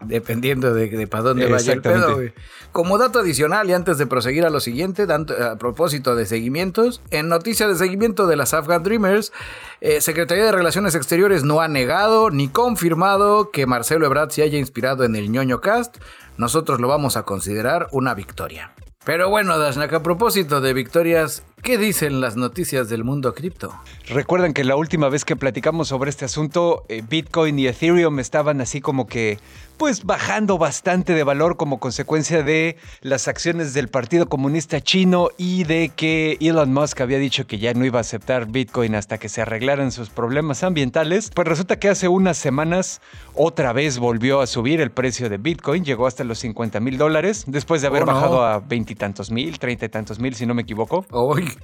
dependiendo de, de para dónde vaya el pedo, güey. Como dato adicional, y antes de proseguir a lo siguiente, a propósito de seguimientos, en noticia de seguimiento de las Afghan Dreamers, eh, Secretaría de Relaciones Exteriores no ha negado ni confirmado que Marcelo Ebrard se haya inspirado en el ñoño cast. Nosotros lo vamos a considerar una victoria. Pero bueno, Dashnak, a propósito de victorias, ¿qué dicen las noticias del mundo cripto? Recuerdan que la última vez que platicamos sobre este asunto, eh, Bitcoin y Ethereum estaban así como que, pues bajando bastante de valor como consecuencia de las acciones del Partido Comunista Chino y de que Elon Musk había dicho que ya no iba a aceptar Bitcoin hasta que se arreglaran sus problemas ambientales. Pues resulta que hace unas semanas otra vez volvió a subir el precio de Bitcoin, llegó hasta los 50 mil dólares, después de haber Oh, no. bajado a veintitantos mil, treinta y tantos mil, si no me equivoco.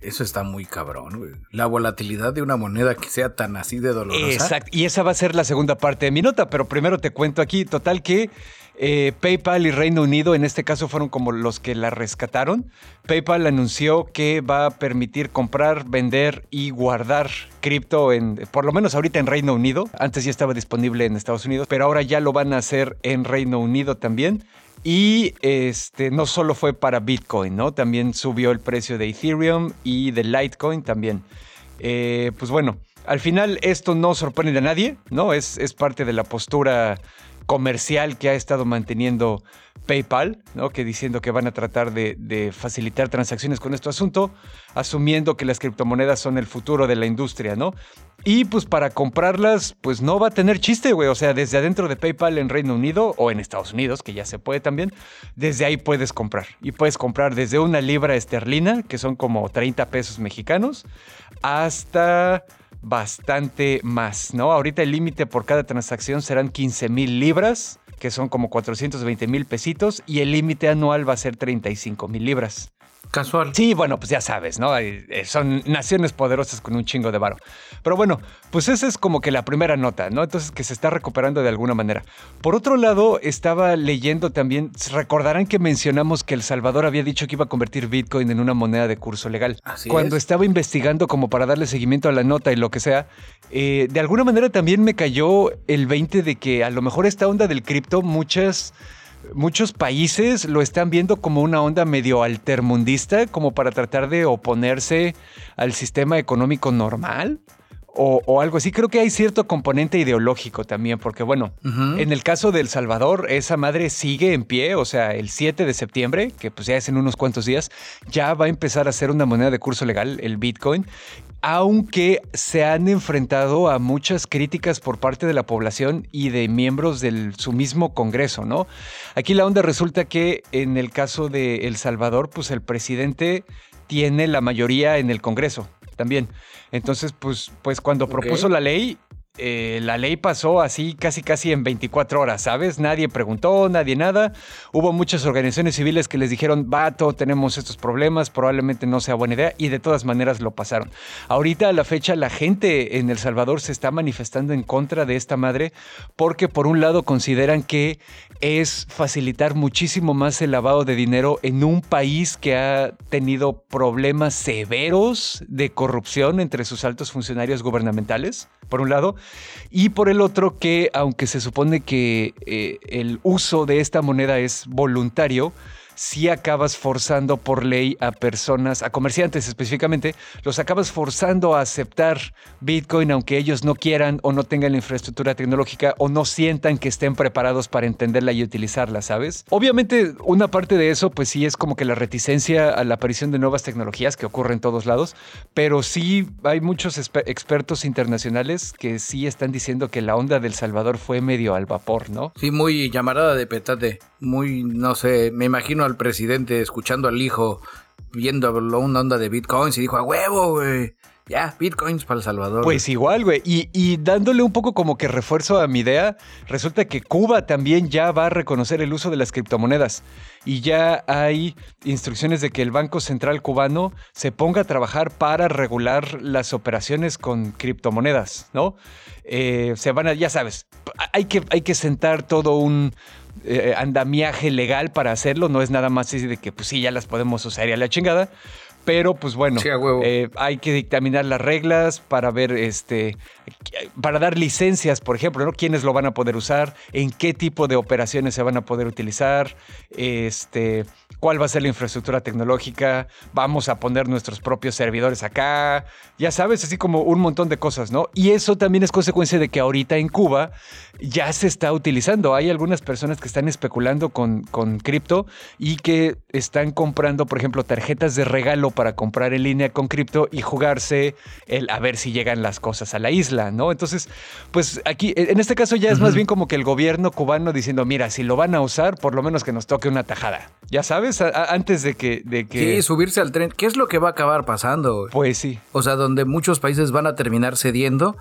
Eso está muy cabrón, güey. La volatilidad de una moneda que sea tan así de dolorosa. Exacto. Y esa va a ser la segunda parte de mi nota, pero primero te cuento aquí, total que Eh, PayPal y Reino Unido en este caso fueron como los que la rescataron. PayPal anunció que va a permitir comprar, vender y guardar cripto en, por lo menos ahorita en Reino Unido. Antes ya estaba disponible en Estados Unidos, pero ahora ya lo van a hacer en Reino Unido también. Y este no solo fue para Bitcoin, ¿no? También subió el precio de Ethereum y de Litecoin también. Eh, pues bueno, al final esto no sorprende a nadie, ¿no? Es, es parte de la postura comercial que ha estado manteniendo PayPal, ¿no? que diciendo que van a tratar de, facilitar transacciones con este asunto, asumiendo que las criptomonedas son el futuro de la industria, ¿no? Y pues para comprarlas, pues no va a tener chiste, güey. O sea, desde adentro de PayPal en Reino Unido o en Estados Unidos, que ya se puede también, desde ahí puedes comprar. Y puedes comprar desde una libra esterlina, que son como 30 pesos mexicanos, hasta bastante más, ¿no? Ahorita el límite por cada transacción serán 15 mil libras, que son como 420 mil pesitos, y el límite anual va a ser 35 mil libras. Casual. Sí, bueno, pues ya sabes, ¿no? Eh, son naciones poderosas con un chingo de varo. Pero bueno, pues esa es como que la primera nota, ¿no? Entonces que se está recuperando de alguna manera. Por otro lado, estaba leyendo también, recordarán que mencionamos que El Salvador había dicho que iba a convertir Bitcoin en una moneda de curso legal. Así Cuando estaba investigando como para darle seguimiento a la nota y lo que sea, eh, de alguna manera también me cayó el 20 de que a lo mejor esta onda del cripto, muchas muchos países lo están viendo como una onda medio altermundista, como para tratar de oponerse al sistema económico normal. O, algo así. Creo que hay cierto componente ideológico también, porque bueno, en el caso de El Salvador, esa madre sigue en pie, o sea, el 7 de septiembre, que pues ya es en unos cuantos días, ya va a empezar a ser una moneda de curso legal, el Bitcoin, aunque se han enfrentado a muchas críticas por parte de la población y de miembros de su mismo Congreso, ¿no? Aquí la onda resulta que en el caso de El Salvador, pues el presidente tiene la mayoría en el Congreso también. Entonces, pues, pues cuando propuso la ley, eh, la ley pasó así casi casi en 24 horas, ¿sabes? Nadie preguntó, nadie nada. Hubo muchas organizaciones civiles que les dijeron, vato, tenemos estos problemas, probablemente no sea buena idea, y de todas maneras lo pasaron. Ahorita a la fecha la gente en El Salvador se está manifestando en contra de esta madre porque por un lado consideran que es facilitar muchísimo más el lavado de dinero en un país que ha tenido problemas severos de corrupción entre sus altos funcionarios gubernamentales, por un lado, y por el otro que aunque se supone que eh, el uso de esta moneda es voluntario, si acabas forzando por ley a personas, a comerciantes específicamente, los acabas forzando a aceptar Bitcoin aunque ellos no quieran o no tengan la infraestructura tecnológica o no sientan que estén preparados para entenderla y utilizarla, ¿sabes? Obviamente una parte de eso pues sí es como que la reticencia a la aparición de nuevas tecnologías que ocurre en todos lados, pero sí hay muchos expertos internacionales que sí están diciendo que la onda del Salvador fue medio al vapor, ¿no? Sí, muy llamarada de petate, muy, no sé, me imagino al presidente escuchando al hijo viendo una onda de bitcoins y dijo, a huevo, güey. Ya, bitcoins para El Salvador. Pues igual, güey. Y, y, dándole un poco como que refuerzo a mi idea, resulta que Cuba también ya va a reconocer el uso de las criptomonedas. Y ya hay instrucciones de que el Banco Central cubano se ponga a trabajar para regular las operaciones con criptomonedas, ¿no? Eh, se van a, ya sabes, hay que, hay que sentar todo un, eh, andamiaje legal para hacerlo, no es nada más así de que pues sí, ya las podemos usar y a la chingada. Pero pues bueno, eh, hay que dictaminar las reglas para ver, este, para dar licencias, por ejemplo, ¿no? ¿Quiénes lo van a poder usar? ¿En qué tipo de operaciones se van a poder utilizar? Este, ¿Cuál va a ser la infraestructura tecnológica? Vamos a poner nuestros propios servidores acá. Ya sabes, así como un montón de cosas, ¿no? Y eso también es consecuencia de que ahorita en Cuba ya se está utilizando. Hay algunas personas que están especulando con, con cripto y que están comprando, por ejemplo, tarjetas de regalo para comprar en línea con cripto y jugarse el a ver si llegan las cosas a la isla, ¿no? Entonces, pues aquí, en este caso ya es más bien como que el gobierno cubano diciendo, mira, si lo van a usar, por lo menos que nos toque una tajada. Ya sabes, antes de que, de que... Sí, subirse al tren. ¿Qué es lo que va a acabar pasando? Pues sí. O sea, donde muchos países van a terminar cediendo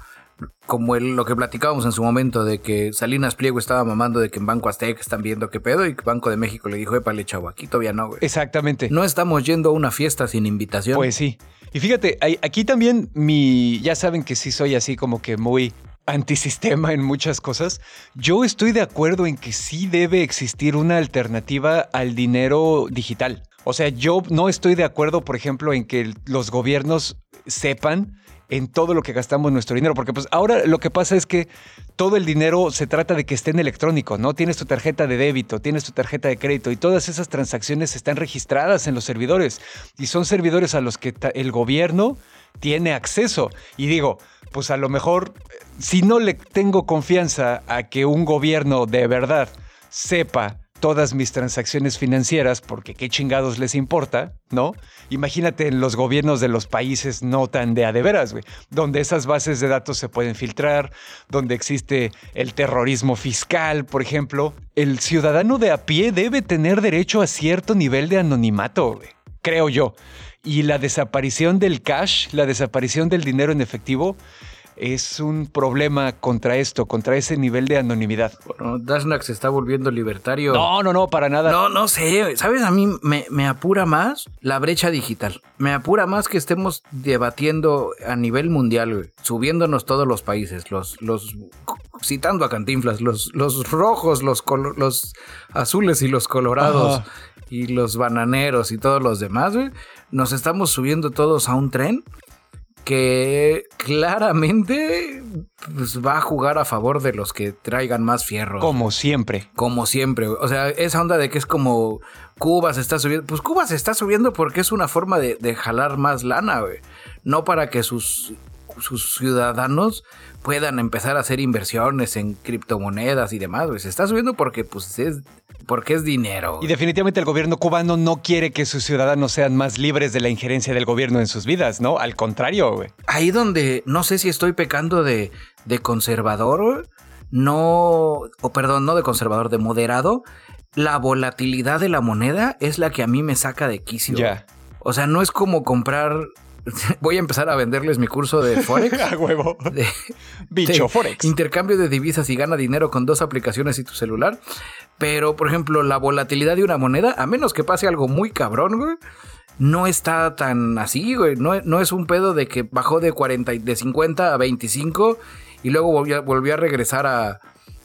como el, lo que platicábamos en su momento de que Salinas Pliego estaba mamando de que en Banco Azteca están viendo qué pedo y Banco de México le dijo, épale, chavo, aquí todavía no, güey. Exactamente. No estamos yendo a una fiesta sin invitación. Pues sí. Y fíjate, aquí también mi, ya saben que sí soy así como que muy antisistema en muchas cosas, yo estoy de acuerdo en que sí debe existir una alternativa al dinero digital. O sea, yo no estoy de acuerdo, por ejemplo, en que los gobiernos sepan en todo lo que gastamos nuestro dinero, porque pues ahora lo que pasa es que todo el dinero se trata de que esté en electrónico, ¿no? Tienes tu tarjeta de débito, tienes tu tarjeta de crédito y todas esas transacciones están registradas en los servidores y son servidores a los que el gobierno tiene acceso. Y digo, pues a lo mejor, si no le tengo confianza a que un gobierno de verdad sepa todas mis transacciones financieras, porque qué chingados les importa, ¿no? Imagínate en los gobiernos de los países no tan de a de veras, güey, donde esas bases de datos se pueden filtrar, donde existe el terrorismo fiscal, por ejemplo. El ciudadano de a pie debe tener derecho a cierto nivel de anonimato, creo yo. Y la desaparición del cash, la desaparición del dinero en efectivo, es un problema contra esto, contra ese nivel de anonimidad. Bueno, Dashnak se está volviendo libertario. No, no, no, para nada. No, no sé. ¿Sabes? A mí me, apura más la brecha digital. Me apura más que estemos debatiendo a nivel mundial, subiéndonos todos los países, los, los citando a Cantinflas, los, los rojos, los, los azules y los colorados. Y los bananeros y todos los demás, Nos estamos subiendo todos a un tren que claramente pues, va a jugar a favor de los que traigan más fierro. Como siempre. Como siempre. O sea, esa onda de que es como Cuba se está subiendo. Pues Cuba se está subiendo porque es una forma de, jalar más lana, güey. No para que sus, sus ciudadanos puedan empezar a hacer inversiones en criptomonedas y demás, güey. Se está subiendo porque pues es porque es dinero. Y definitivamente el gobierno cubano no quiere que sus ciudadanos sean más libres de la injerencia del gobierno en sus vidas, ¿no? Al contrario, güey. Ahí donde no sé si estoy pecando de, de conservador, no, o perdón, no de conservador, de moderado. La volatilidad de la moneda es la que a mí me saca de quicio. Ya. O sea, no es como comprar (laughs) voy a empezar a venderles mi curso de Forex. (laughs) a huevo. Bicho Forex. Intercambio de divisas y gana dinero con dos aplicaciones y tu celular. Pero, por ejemplo, la volatilidad de una moneda, a menos que pase algo muy cabrón, güey, no está tan así, güey. No, no es un pedo de que bajó de 40, de 50 a 25 y luego volvió, volvió a regresar a,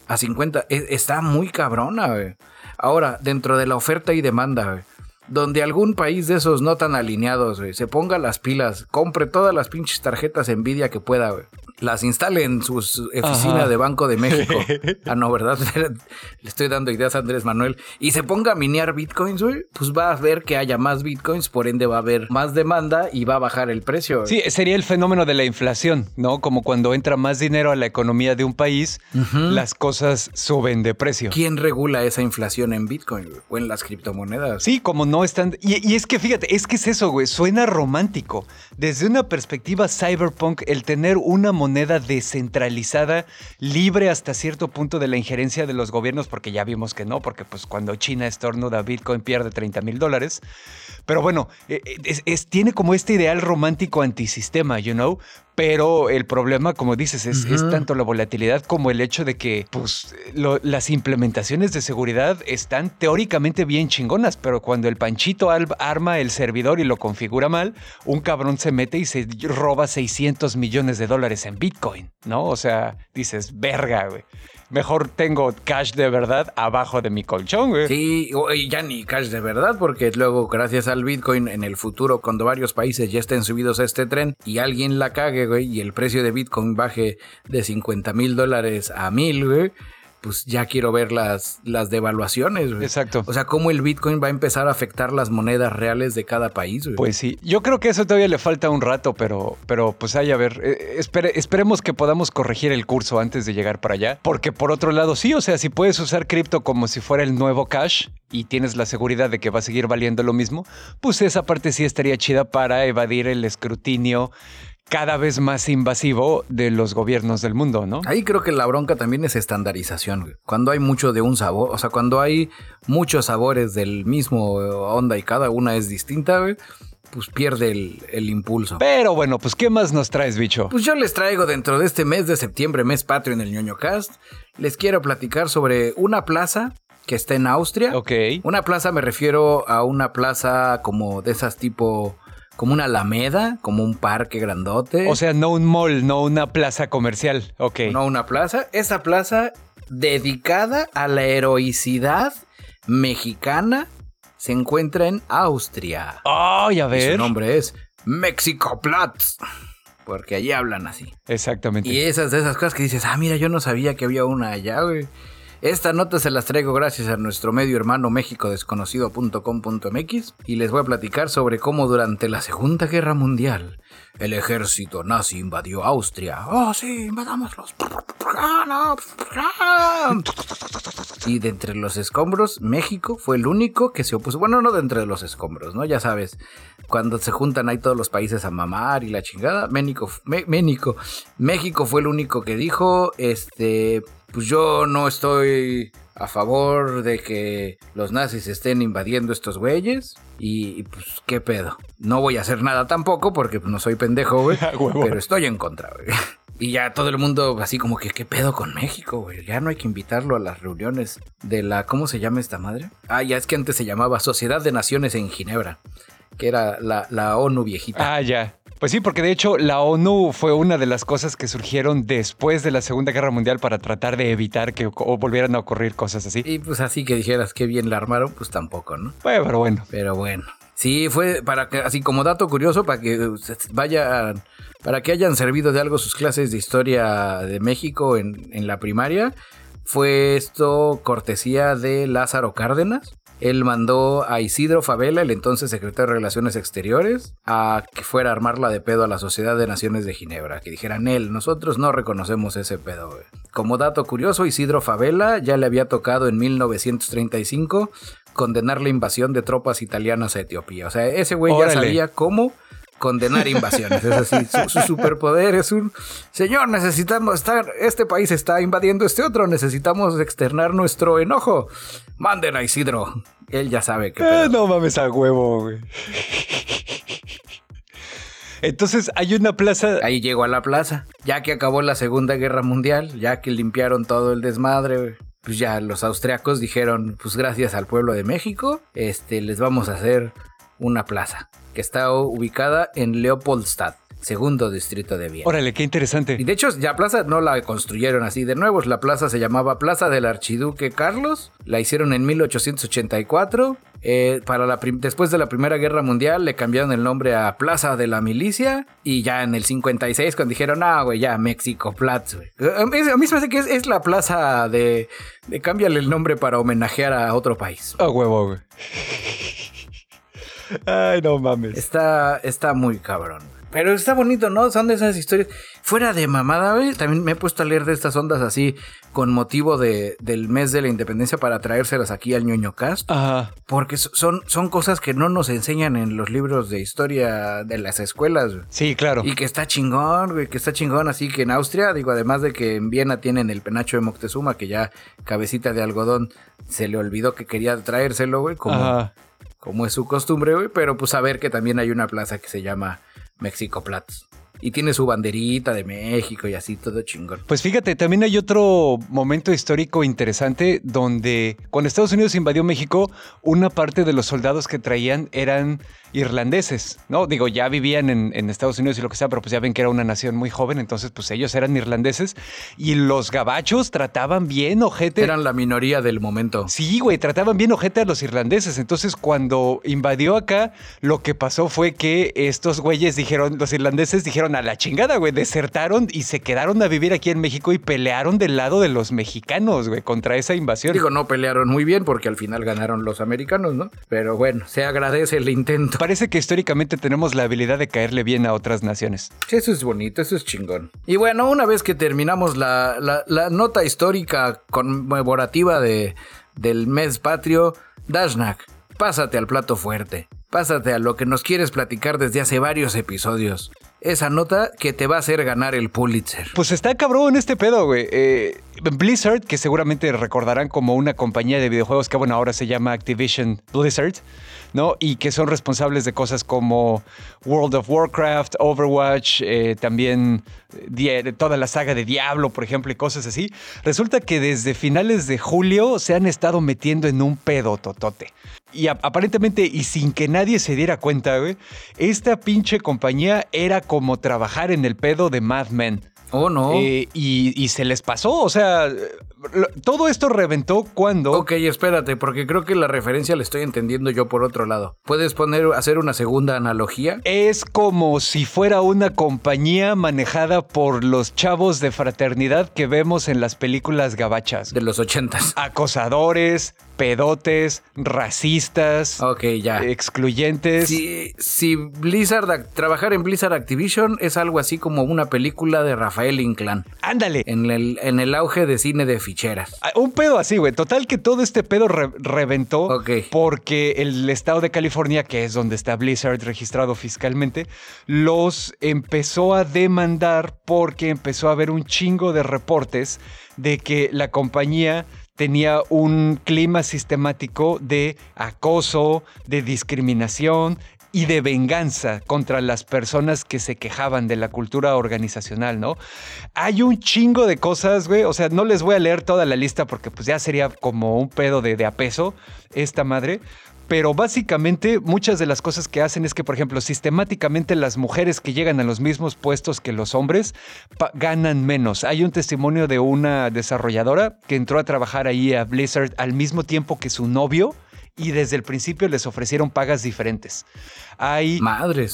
a 50. E, está muy cabrona, güey. Ahora, dentro de la oferta y demanda, güey donde algún país de esos no tan alineados, se ponga las pilas, compre todas las pinches tarjetas Nvidia que pueda, güey. Las instale en su oficina de Banco de México. (laughs) ah, no, ¿verdad? (laughs) Le estoy dando ideas a Andrés Manuel. Y se ponga a minear bitcoins, güey. Pues va a ver que haya más bitcoins, por ende va a haber más demanda y va a bajar el precio. Sí, sería el fenómeno de la inflación, ¿no? Como cuando entra más dinero a la economía de un país, las cosas suben de precio. ¿Quién regula esa inflación en bitcoin o en las criptomonedas? Sí, como no están. Y, es que fíjate, es que es eso, güey. Suena romántico. Desde una perspectiva cyberpunk, el tener una moneda descentralizada, libre hasta cierto punto de la injerencia de los gobiernos, porque ya vimos que no, porque pues cuando China estornuda Bitcoin pierde 30 mil dólares. Pero bueno, eh, eh, tiene como este ideal romántico antisistema, you know, pero el problema, como dices, es, tanto la volatilidad como el hecho de que pues, las implementaciones de seguridad están teóricamente bien chingonas, pero cuando el panchito arma el servidor y lo configura mal, un cabrón se mete y se roba 600 millones de dólares en Bitcoin, ¿no? O sea, dices, verga, güey mejor tengo cash de verdad abajo de mi colchón, güey. Sí, y ya ni cash de verdad, porque luego, gracias al Bitcoin, en el futuro, cuando varios países ya estén subidos a este tren y alguien la cague, güey, y el precio de Bitcoin baje de 50 mil dólares a mil, güey pues ya quiero ver las, las devaluaciones. Exacto. O sea, cómo el Bitcoin va a empezar a afectar las monedas reales de cada país. Pues sí, yo creo que eso todavía le falta un rato, pero, pero pues hay a ver, eh, esperemos que podamos corregir el curso antes de llegar para allá, porque por otro lado sí, o sea, si puedes usar cripto como si fuera el nuevo cash y tienes la seguridad de que va a seguir valiendo lo mismo, pues esa parte sí estaría chida para evadir el escrutinio cada vez más invasivo de los gobiernos del mundo, ¿no? Ahí creo que la bronca también es estandarización. Cuando hay mucho de un sabor, o sea, cuando hay muchos sabores del mismo onda y cada una es distinta, pues pierde el, impulso. Pero bueno, pues ¿qué más nos traes, bicho? Pues yo les traigo dentro de este mes de septiembre, mes patrio en el ñoño cast, les quiero platicar sobre una plaza que está en Austria. Ok. Una plaza me refiero a una plaza como de esas tipo como una alameda, como un parque grandote. O sea, no un mall, no una plaza comercial. Ok. No una plaza. Esta plaza dedicada a la heroicidad mexicana se encuentra en Austria. ¡Ay, a Y ver! su nombre es Mexicoplatz. Porque allí hablan así. Exactamente. Y esas de esas cosas que dices, ah, mira, yo no sabía que había una allá, güey. Esta nota se las traigo gracias a nuestro medio hermano mexicodesconocido.com.mx y les voy a platicar sobre cómo durante la Segunda Guerra Mundial el ejército nazi invadió Austria. ¡Oh, sí! ¡Invadamos Y de entre los escombros, México fue el único que se opuso. Bueno, no de entre los escombros, ¿no? Ya sabes, cuando se juntan ahí todos los países a mamar y la chingada. México, Me- México, México fue el único que dijo, este, pues yo no estoy a favor de que los nazis estén invadiendo estos güeyes. Y, y, pues, ¿qué pedo? No voy a hacer nada tampoco porque pues, no soy pendejo, güey. (laughs) Pero estoy en contra, güey. Y ya todo el mundo así como que, ¿qué pedo con México, güey? Ya no hay que invitarlo a las reuniones de la, ¿cómo se llama esta madre? Ah, ya es que antes se llamaba Sociedad de Naciones en Ginebra, que era la, la ONU viejita. Ah, ya. Pues sí, porque de hecho la ONU fue una de las cosas que surgieron después de la Segunda Guerra Mundial para tratar de evitar que volvieran a ocurrir cosas así. Y pues así que dijeras que bien la armaron, pues tampoco, ¿no? Bueno, pero bueno. Pero bueno. Sí, fue para que, así como dato curioso, para que vayan, para que hayan servido de algo sus clases de historia de México en, en la primaria, fue esto cortesía de Lázaro Cárdenas. Él mandó a Isidro Favela, el entonces secretario de Relaciones Exteriores, a que fuera a armarla de pedo a la Sociedad de Naciones de Ginebra. Que dijeran él, nosotros no reconocemos ese pedo. güey". Como dato curioso, Isidro Favela ya le había tocado en 1935 condenar la invasión de tropas italianas a Etiopía. O sea, ese güey ya sabía cómo condenar invasiones. Es así, su, su superpoder es un señor, necesitamos estar, este país está invadiendo este otro, necesitamos externar nuestro enojo. Manden a Isidro. Él ya sabe que Eh, no mames a huevo, güey. Entonces hay una plaza. Ahí llegó a la plaza. Ya que acabó la Segunda Guerra Mundial, ya que limpiaron todo el desmadre, pues ya los austriacos dijeron, pues gracias al pueblo de México, este, les vamos a hacer una plaza que está ubicada en Leopoldstadt, segundo distrito de Viena. Órale, qué interesante. Y de hecho, ya plaza no la construyeron así de nuevo. La plaza se llamaba Plaza del Archiduque Carlos. La hicieron en 1884. Eh, para la después de la Primera Guerra Mundial le cambiaron el nombre a Plaza de la Milicia. Y ya en el 56, cuando dijeron, ah, güey, ya México Platz, güey. A mí, a mí se me hace que es, es la plaza de, de cámbiale el nombre para homenajear a otro país. A huevo, güey. Ay, no mames. Está, está muy cabrón. Pero está bonito, ¿no? Son de esas historias. Fuera de mamada, güey. También me he puesto a leer de estas ondas así con motivo de, del mes de la independencia para traérselas aquí al ñoño cast. Ajá. Porque so- son, son cosas que no nos enseñan en los libros de historia de las escuelas, güey. Sí, claro. Y que está chingón, güey, que está chingón. Así que en Austria, digo, además de que en Viena tienen el penacho de Moctezuma, que ya cabecita de algodón se le olvidó que quería traérselo, güey, como, Ajá. Como es su costumbre, güey. Pero pues saber que también hay una plaza que se llama México Platz. Y tiene su banderita de México y así, todo chingón. Pues fíjate, también hay otro momento histórico interesante donde cuando Estados Unidos invadió México, una parte de los soldados que traían eran irlandeses, ¿no? Digo, ya vivían en, en Estados Unidos y lo que sea, pero pues ya ven que era una nación muy joven, entonces pues ellos eran irlandeses y los gabachos trataban bien, ojete. Eran la minoría del momento. Sí, güey, trataban bien ojete a los irlandeses. Entonces, cuando invadió acá, lo que pasó fue que estos güeyes dijeron, los irlandeses dijeron a la chingada, güey, desertaron y se quedaron a vivir aquí en México y pelearon del lado de los mexicanos, güey, contra esa invasión. Digo, no pelearon muy bien porque al final ganaron los americanos, ¿no? Pero bueno, se agradece el intento. Parece que históricamente tenemos la habilidad de caerle bien a otras naciones. Sí, Eso es bonito, eso es chingón. Y bueno, una vez que terminamos la, la- la nota histórica conmemorativa de, del mes patrio, Dashnak, pásate al plato fuerte. Pásate a lo que nos quieres platicar desde hace varios episodios. Esa nota que te va a hacer ganar el Pulitzer. Pues está cabrón este pedo, güey. Eh, Blizzard, que seguramente recordarán como una compañía de videojuegos que, bueno, ahora se llama Activision Blizzard, ¿no? Y que son responsables de cosas como World of Warcraft, Overwatch, eh, también toda la saga de Diablo, por ejemplo, y cosas así. Resulta que desde finales de julio se han estado metiendo en un pedo totote. y aparentemente, y sin que nadie se diera cuenta, güey, esta pinche compañía era como trabajar en el pedo de Mad Men. Oh, no. Eh, y, se les pasó, o sea, todo esto reventó cuando... Ok, espérate, porque creo que la referencia la estoy entendiendo yo por otro lado. ¿Puedes poner, hacer una segunda analogía? Es como si fuera una compañía manejada por los chavos de fraternidad que vemos en las películas gabachas. De los ochentas. Acosadores, pedotes, racistas, ya. excluyentes. Si, Blizzard, trabajar en Blizzard Activision es algo así como una película de Rafael Inclán. Ándale. En el, en el auge de cine de ficheras. Ah, un pedo así, güey. Total que todo este pedo reventó porque el estado de California, que es donde está Blizzard registrado fiscalmente, los empezó a demandar porque empezó a haber un chingo de reportes de que la compañía tenía un clima sistemático de acoso, de discriminación y de venganza contra las personas que se quejaban de la cultura organizacional, ¿no? Hay un chingo de cosas, güey. O sea, no les voy a leer toda la lista porque pues ya sería como un pedo de, de apeso esta madre. Pero básicamente muchas de las cosas que hacen es que, por ejemplo, sistemáticamente las mujeres que llegan a los mismos puestos que los hombres ganan menos. Hay un testimonio de una desarrolladora que entró a trabajar ahí a Blizzard al mismo tiempo que su novio y desde el principio les ofrecieron pagas diferentes. Hay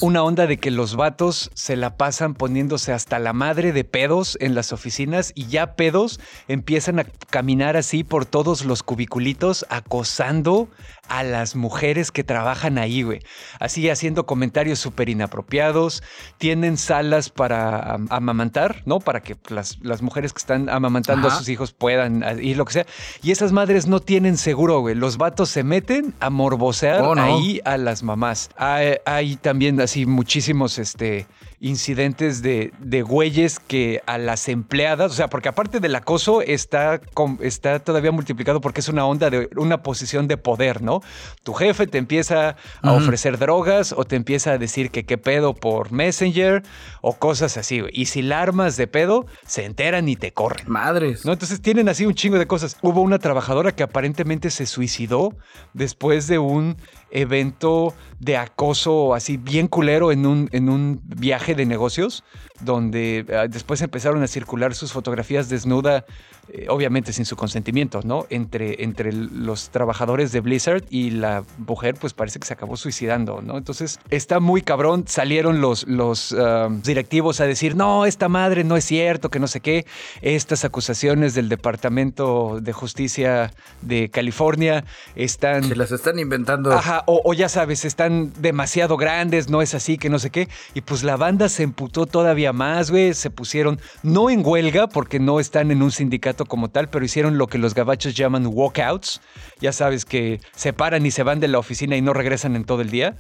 una onda de que los vatos se la pasan poniéndose hasta la madre de pedos en las oficinas y ya pedos empiezan a caminar así por todos los cubiculitos acosando a las mujeres que trabajan ahí, güey. Así haciendo comentarios súper inapropiados. Tienen salas para amamantar, ¿no? Para que las, las mujeres que están amamantando a sus hijos puedan ir lo que sea. Y esas madres no tienen seguro, güey. Los vatos se meten a morbosear oh, ahí a las mamás. Hay, hay también así muchísimos, este incidentes de, de güeyes que a las empleadas, o sea, porque aparte del acoso está, está todavía multiplicado porque es una onda de una posición de poder, ¿no? Tu jefe te empieza a ofrecer drogas o te empieza a decir que qué pedo por Messenger o cosas así. Y si la armas de pedo, se enteran y te corren. Madres. ¿No? Entonces tienen así un chingo de cosas. Hubo una trabajadora que aparentemente se suicidó después de un evento de acoso así bien culero en un, en un viaje de negocios, donde ah, después empezaron a circular sus fotografías desnuda eh, obviamente sin su consentimiento, ¿no? Entre, entre los trabajadores de Blizzard y la mujer, pues parece que se acabó suicidando, ¿no? Entonces está muy cabrón. Salieron los, los um, directivos a decir, no, esta madre no es cierto, que no sé qué. Estas acusaciones del Departamento de Justicia de California están... Se las están inventando. Ajá, o, o ya sabes, están demasiado grandes, no es así, que no sé qué. Y pues la banda se emputó todavía más, güey. Se pusieron, no en huelga, porque no están en un sindicato como tal, pero hicieron lo que los gabachos llaman walkouts. Ya sabes que se paran y se van de la oficina y no regresan en todo el día.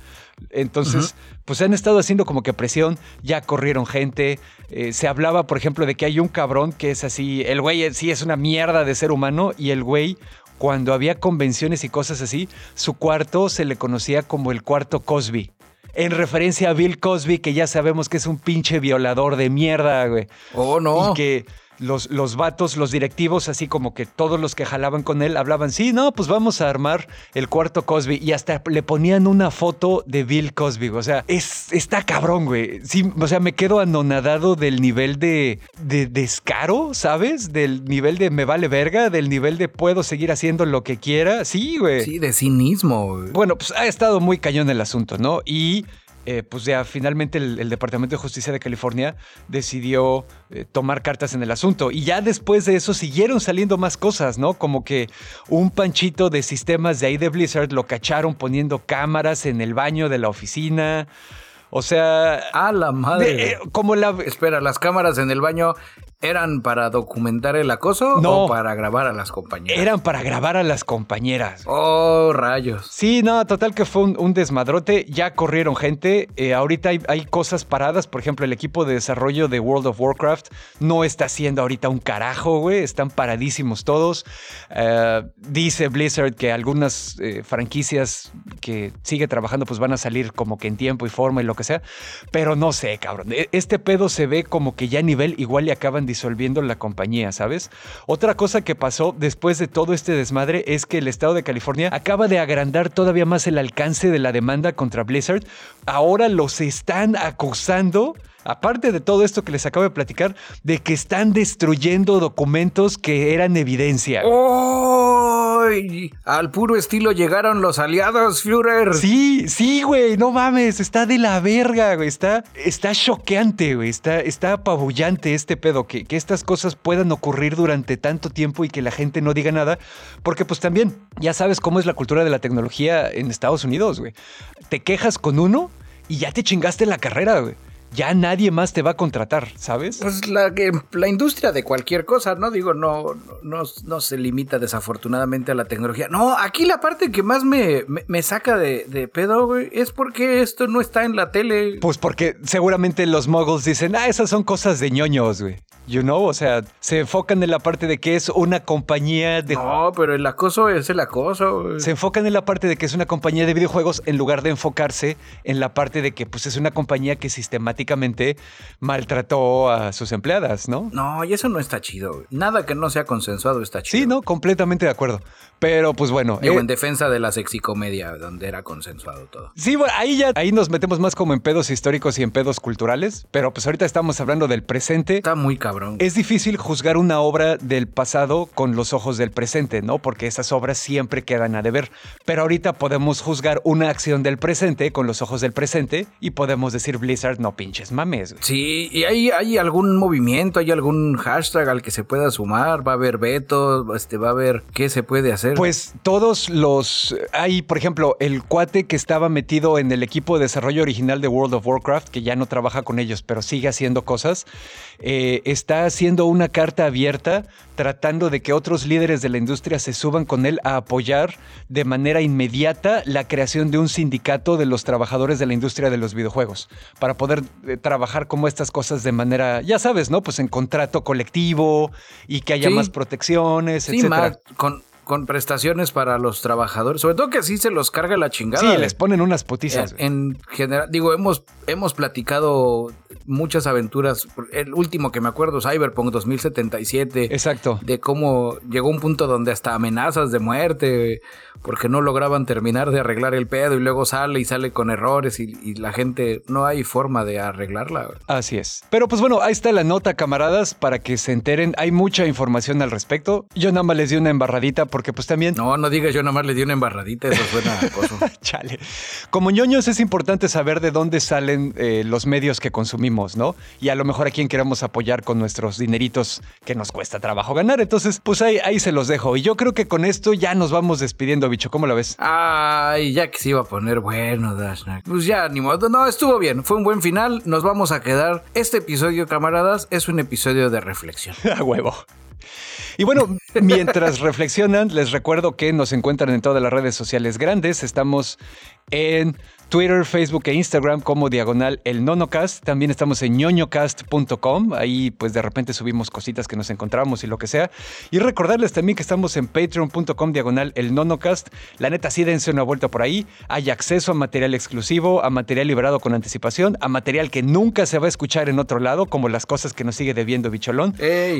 Entonces, pues han estado haciendo como que presión, ya corrieron gente. Eh, se hablaba, por ejemplo, de que hay un cabrón que es así, el güey sí es una mierda de ser humano y el güey cuando había convenciones y cosas así, su cuarto se le conocía como el cuarto Cosby. En referencia a Bill Cosby, que ya sabemos que es un pinche violador de mierda, güey. Oh, no. Y que los, los vatos, los directivos, así como que todos los que jalaban con él hablaban, sí, no, pues vamos a armar el cuarto Cosby. Y hasta le ponían una foto de Bill Cosby. O sea, es, está cabrón, güey. Sí, o sea, me quedo anonadado del nivel de, de descaro, ¿sabes? Del nivel de me vale verga, del nivel de puedo seguir haciendo lo que quiera. Sí, güey. Sí, de cinismo. Güey. Bueno, pues ha estado muy cañón el asunto, ¿no? Y eh, pues ya finalmente el, Departamento de Justicia de California decidió eh, tomar cartas en el asunto. Y ya después de eso siguieron saliendo más cosas, ¿no? Como que un panchito de sistemas de ahí de Blizzard lo cacharon poniendo cámaras en el baño de la oficina. O sea. A la madre. Eh, como la. Espera, las cámaras en el baño ¿Eran para documentar el acoso no, o para grabar a las compañeras? Eran para grabar a las compañeras. Oh, rayos. Sí, no, total que fue un, desmadrote. Ya corrieron gente. Eh, ahorita hay, cosas paradas. Por ejemplo, el equipo de desarrollo de World of Warcraft no está haciendo ahorita un carajo, güey. Están paradísimos todos. Eh, dice Blizzard que algunas eh, franquicias que sigue trabajando pues van a salir como que en tiempo y forma y lo que sea. Pero no sé, cabrón. E, este pedo se ve como que ya a nivel igual le acaban de disolviendo la compañía, ¿sabes? Otra cosa que pasó después de todo este desmadre es que el estado de California acaba de agrandar todavía más el alcance de la demanda contra Blizzard. Ahora los están acusando aparte de todo esto que les acabo de platicar, de que están destruyendo documentos que eran evidencia. ¡Oh! Al puro estilo llegaron los aliados, Führer. Sí, sí, güey, no mames, está de la verga, güey, está, está choqueante, güey, está, está apabullante este pedo, que, que estas cosas puedan ocurrir durante tanto tiempo y que la gente no diga nada, porque pues también, ya sabes cómo es la cultura de la tecnología en Estados Unidos, güey. Te quejas con uno y ya te chingaste la carrera, güey ya nadie más te va a contratar, ¿sabes? Pues la, la industria de cualquier cosa, ¿no? Digo, no, no, no se limita desafortunadamente a la tecnología. No, aquí la parte que más me, me, saca de, de, pedo, güey, es porque esto no está en la tele. Pues porque seguramente los muggles dicen, ah, esas son cosas de ñoños, güey. You know, o sea, se enfocan en la parte de que es una compañía de... No, pero el acoso es el acoso. Güey. Se enfocan en la parte de que es una compañía de videojuegos en lugar de enfocarse en la parte de que pues es una compañía que sistemáticamente maltrató a sus empleadas, ¿no? No, y eso no está chido. Nada que no sea consensuado está chido. Sí, no, completamente de acuerdo. Pero pues bueno. Digo, eh, en defensa de la sexicomedia, donde era consensuado todo. Sí, bueno, ahí ya ahí nos metemos más como en pedos históricos y en pedos culturales. Pero pues ahorita estamos hablando del presente. Está muy cabrón. Es difícil juzgar una obra del pasado con los ojos del presente, ¿no? Porque esas obras siempre quedan a deber. Pero ahorita podemos juzgar una acción del presente con los ojos del presente y podemos decir Blizzard no pinches mames. Sí, y hay, hay algún movimiento, hay algún hashtag al que se pueda sumar, va a haber veto, este, va a haber qué se puede hacer. Pues todos los. Hay, por ejemplo, el cuate que estaba metido en el equipo de desarrollo original de World of Warcraft, que ya no trabaja con ellos, pero sigue haciendo cosas, eh, está haciendo una carta abierta tratando de que otros líderes de la industria se suban con él a apoyar de manera inmediata la creación de un sindicato de los trabajadores de la industria de los videojuegos, para poder eh, trabajar como estas cosas de manera, ya sabes, ¿no? Pues en contrato colectivo y que haya más protecciones, sí, Más con con prestaciones para los trabajadores, sobre todo que así se los carga la chingada. Sí, les ponen unas putizas. En, general, digo, hemos, hemos platicado muchas aventuras. El último que me acuerdo, Cyberpunk 2077. Exacto. De cómo llegó un punto donde hasta amenazas de muerte, porque no lograban terminar de arreglar el pedo y luego sale y sale con errores y, y la gente no hay forma de arreglarla. Así es. Pero pues bueno, ahí está la nota, camaradas, para que se enteren. Hay mucha información al respecto. Yo nada más les di una embarradita por porque pues también... No, no digas yo nomás le di una embarradita, eso suena (laughs) cosa. Chale. Como ñoños es importante saber de dónde salen eh, los medios que consumimos, ¿no? Y a lo mejor a quién queremos apoyar con nuestros dineritos que nos cuesta trabajo ganar. Entonces, pues ahí, ahí se los dejo. Y yo creo que con esto ya nos vamos despidiendo, bicho. ¿Cómo lo ves? Ay, ya que se iba a poner bueno, Dashnak. Pues ya, ni modo. No, estuvo bien. Fue un buen final. Nos vamos a quedar. Este episodio, camaradas, es un episodio de reflexión. (laughs) a huevo. Y bueno, mientras reflexionan, les recuerdo que nos encuentran en todas las redes sociales grandes. Estamos en Twitter, Facebook e Instagram como diagonal el nonocast. También estamos en ñoñocast.com. Ahí pues de repente subimos cositas que nos encontramos y lo que sea. Y recordarles también que estamos en patreon.com diagonal el nonocast. La neta sí dense una vuelta por ahí. Hay acceso a material exclusivo, a material liberado con anticipación, a material que nunca se va a escuchar en otro lado, como las cosas que nos sigue debiendo Bicholón.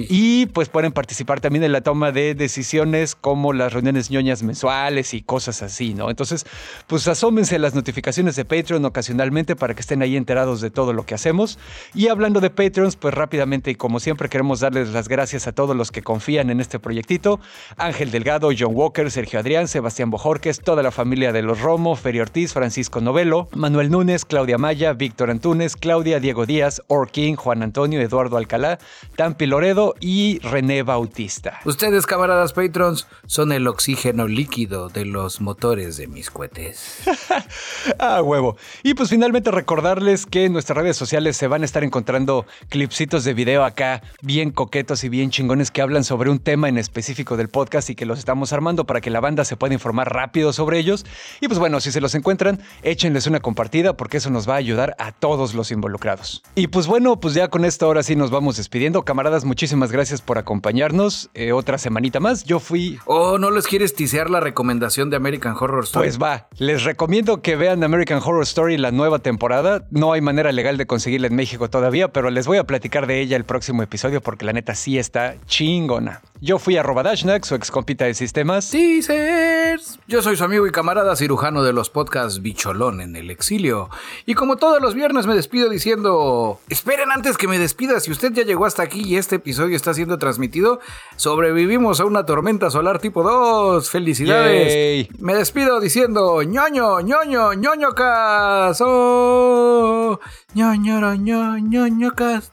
Y pues pueden participar también en la toma de decisiones como las reuniones ñoñas mensuales y cosas así, ¿no? Entonces, pues asómense a las notificaciones de Patreon ocasionalmente para que estén ahí enterados de todo lo que hacemos. Y hablando de Patreons, pues rápidamente y como siempre queremos darles las gracias a todos los que confían en este proyectito. Ángel Delgado, John Walker, Sergio Adrián, Sebastián Bojorques, toda la familia de los Romo, Feri Ortiz, Francisco Novelo, Manuel Núñez, Claudia Maya, Víctor Antunes, Claudia, Diego Díaz, Orkin, Juan Antonio, Eduardo Alcalá, Tampi Loredo y René Bautista. Ustedes, camaradas Patrons, son el oxígeno líquido de los motores de mis cohetes. (laughs) Ah, huevo. Y pues finalmente recordarles que en nuestras redes sociales se van a estar encontrando clipsitos de video acá, bien coquetos y bien chingones que hablan sobre un tema en específico del podcast y que los estamos armando para que la banda se pueda informar rápido sobre ellos. Y pues bueno, si se los encuentran, échenles una compartida porque eso nos va a ayudar a todos los involucrados. Y pues bueno, pues ya con esto ahora sí nos vamos despidiendo. Camaradas, muchísimas gracias por acompañarnos. Eh, otra semanita más. Yo fui... Oh, ¿no les quieres tisear la recomendación de American Horror Story? Pues va, les recomiendo que vean American American Horror Story, la nueva temporada. No hay manera legal de conseguirla en México todavía, pero les voy a platicar de ella el próximo episodio porque la neta sí está chingona. Yo fui a Dashnak, su ex compita de sistemas. Teasers. Yo soy su amigo y camarada cirujano de los podcasts Bicholón en el exilio. Y como todos los viernes me despido diciendo... Esperen antes que me despida, si usted ya llegó hasta aquí y este episodio está siendo transmitido, sobrevivimos a una tormenta solar tipo 2. Felicidades. Me despido diciendo ñoño, ñoño, ñoño cas. Oh, ñoño, ñoño, ñoño cast.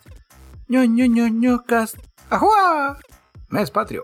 ñoño, ñoño cast. ¡Ajua! Mes patrio.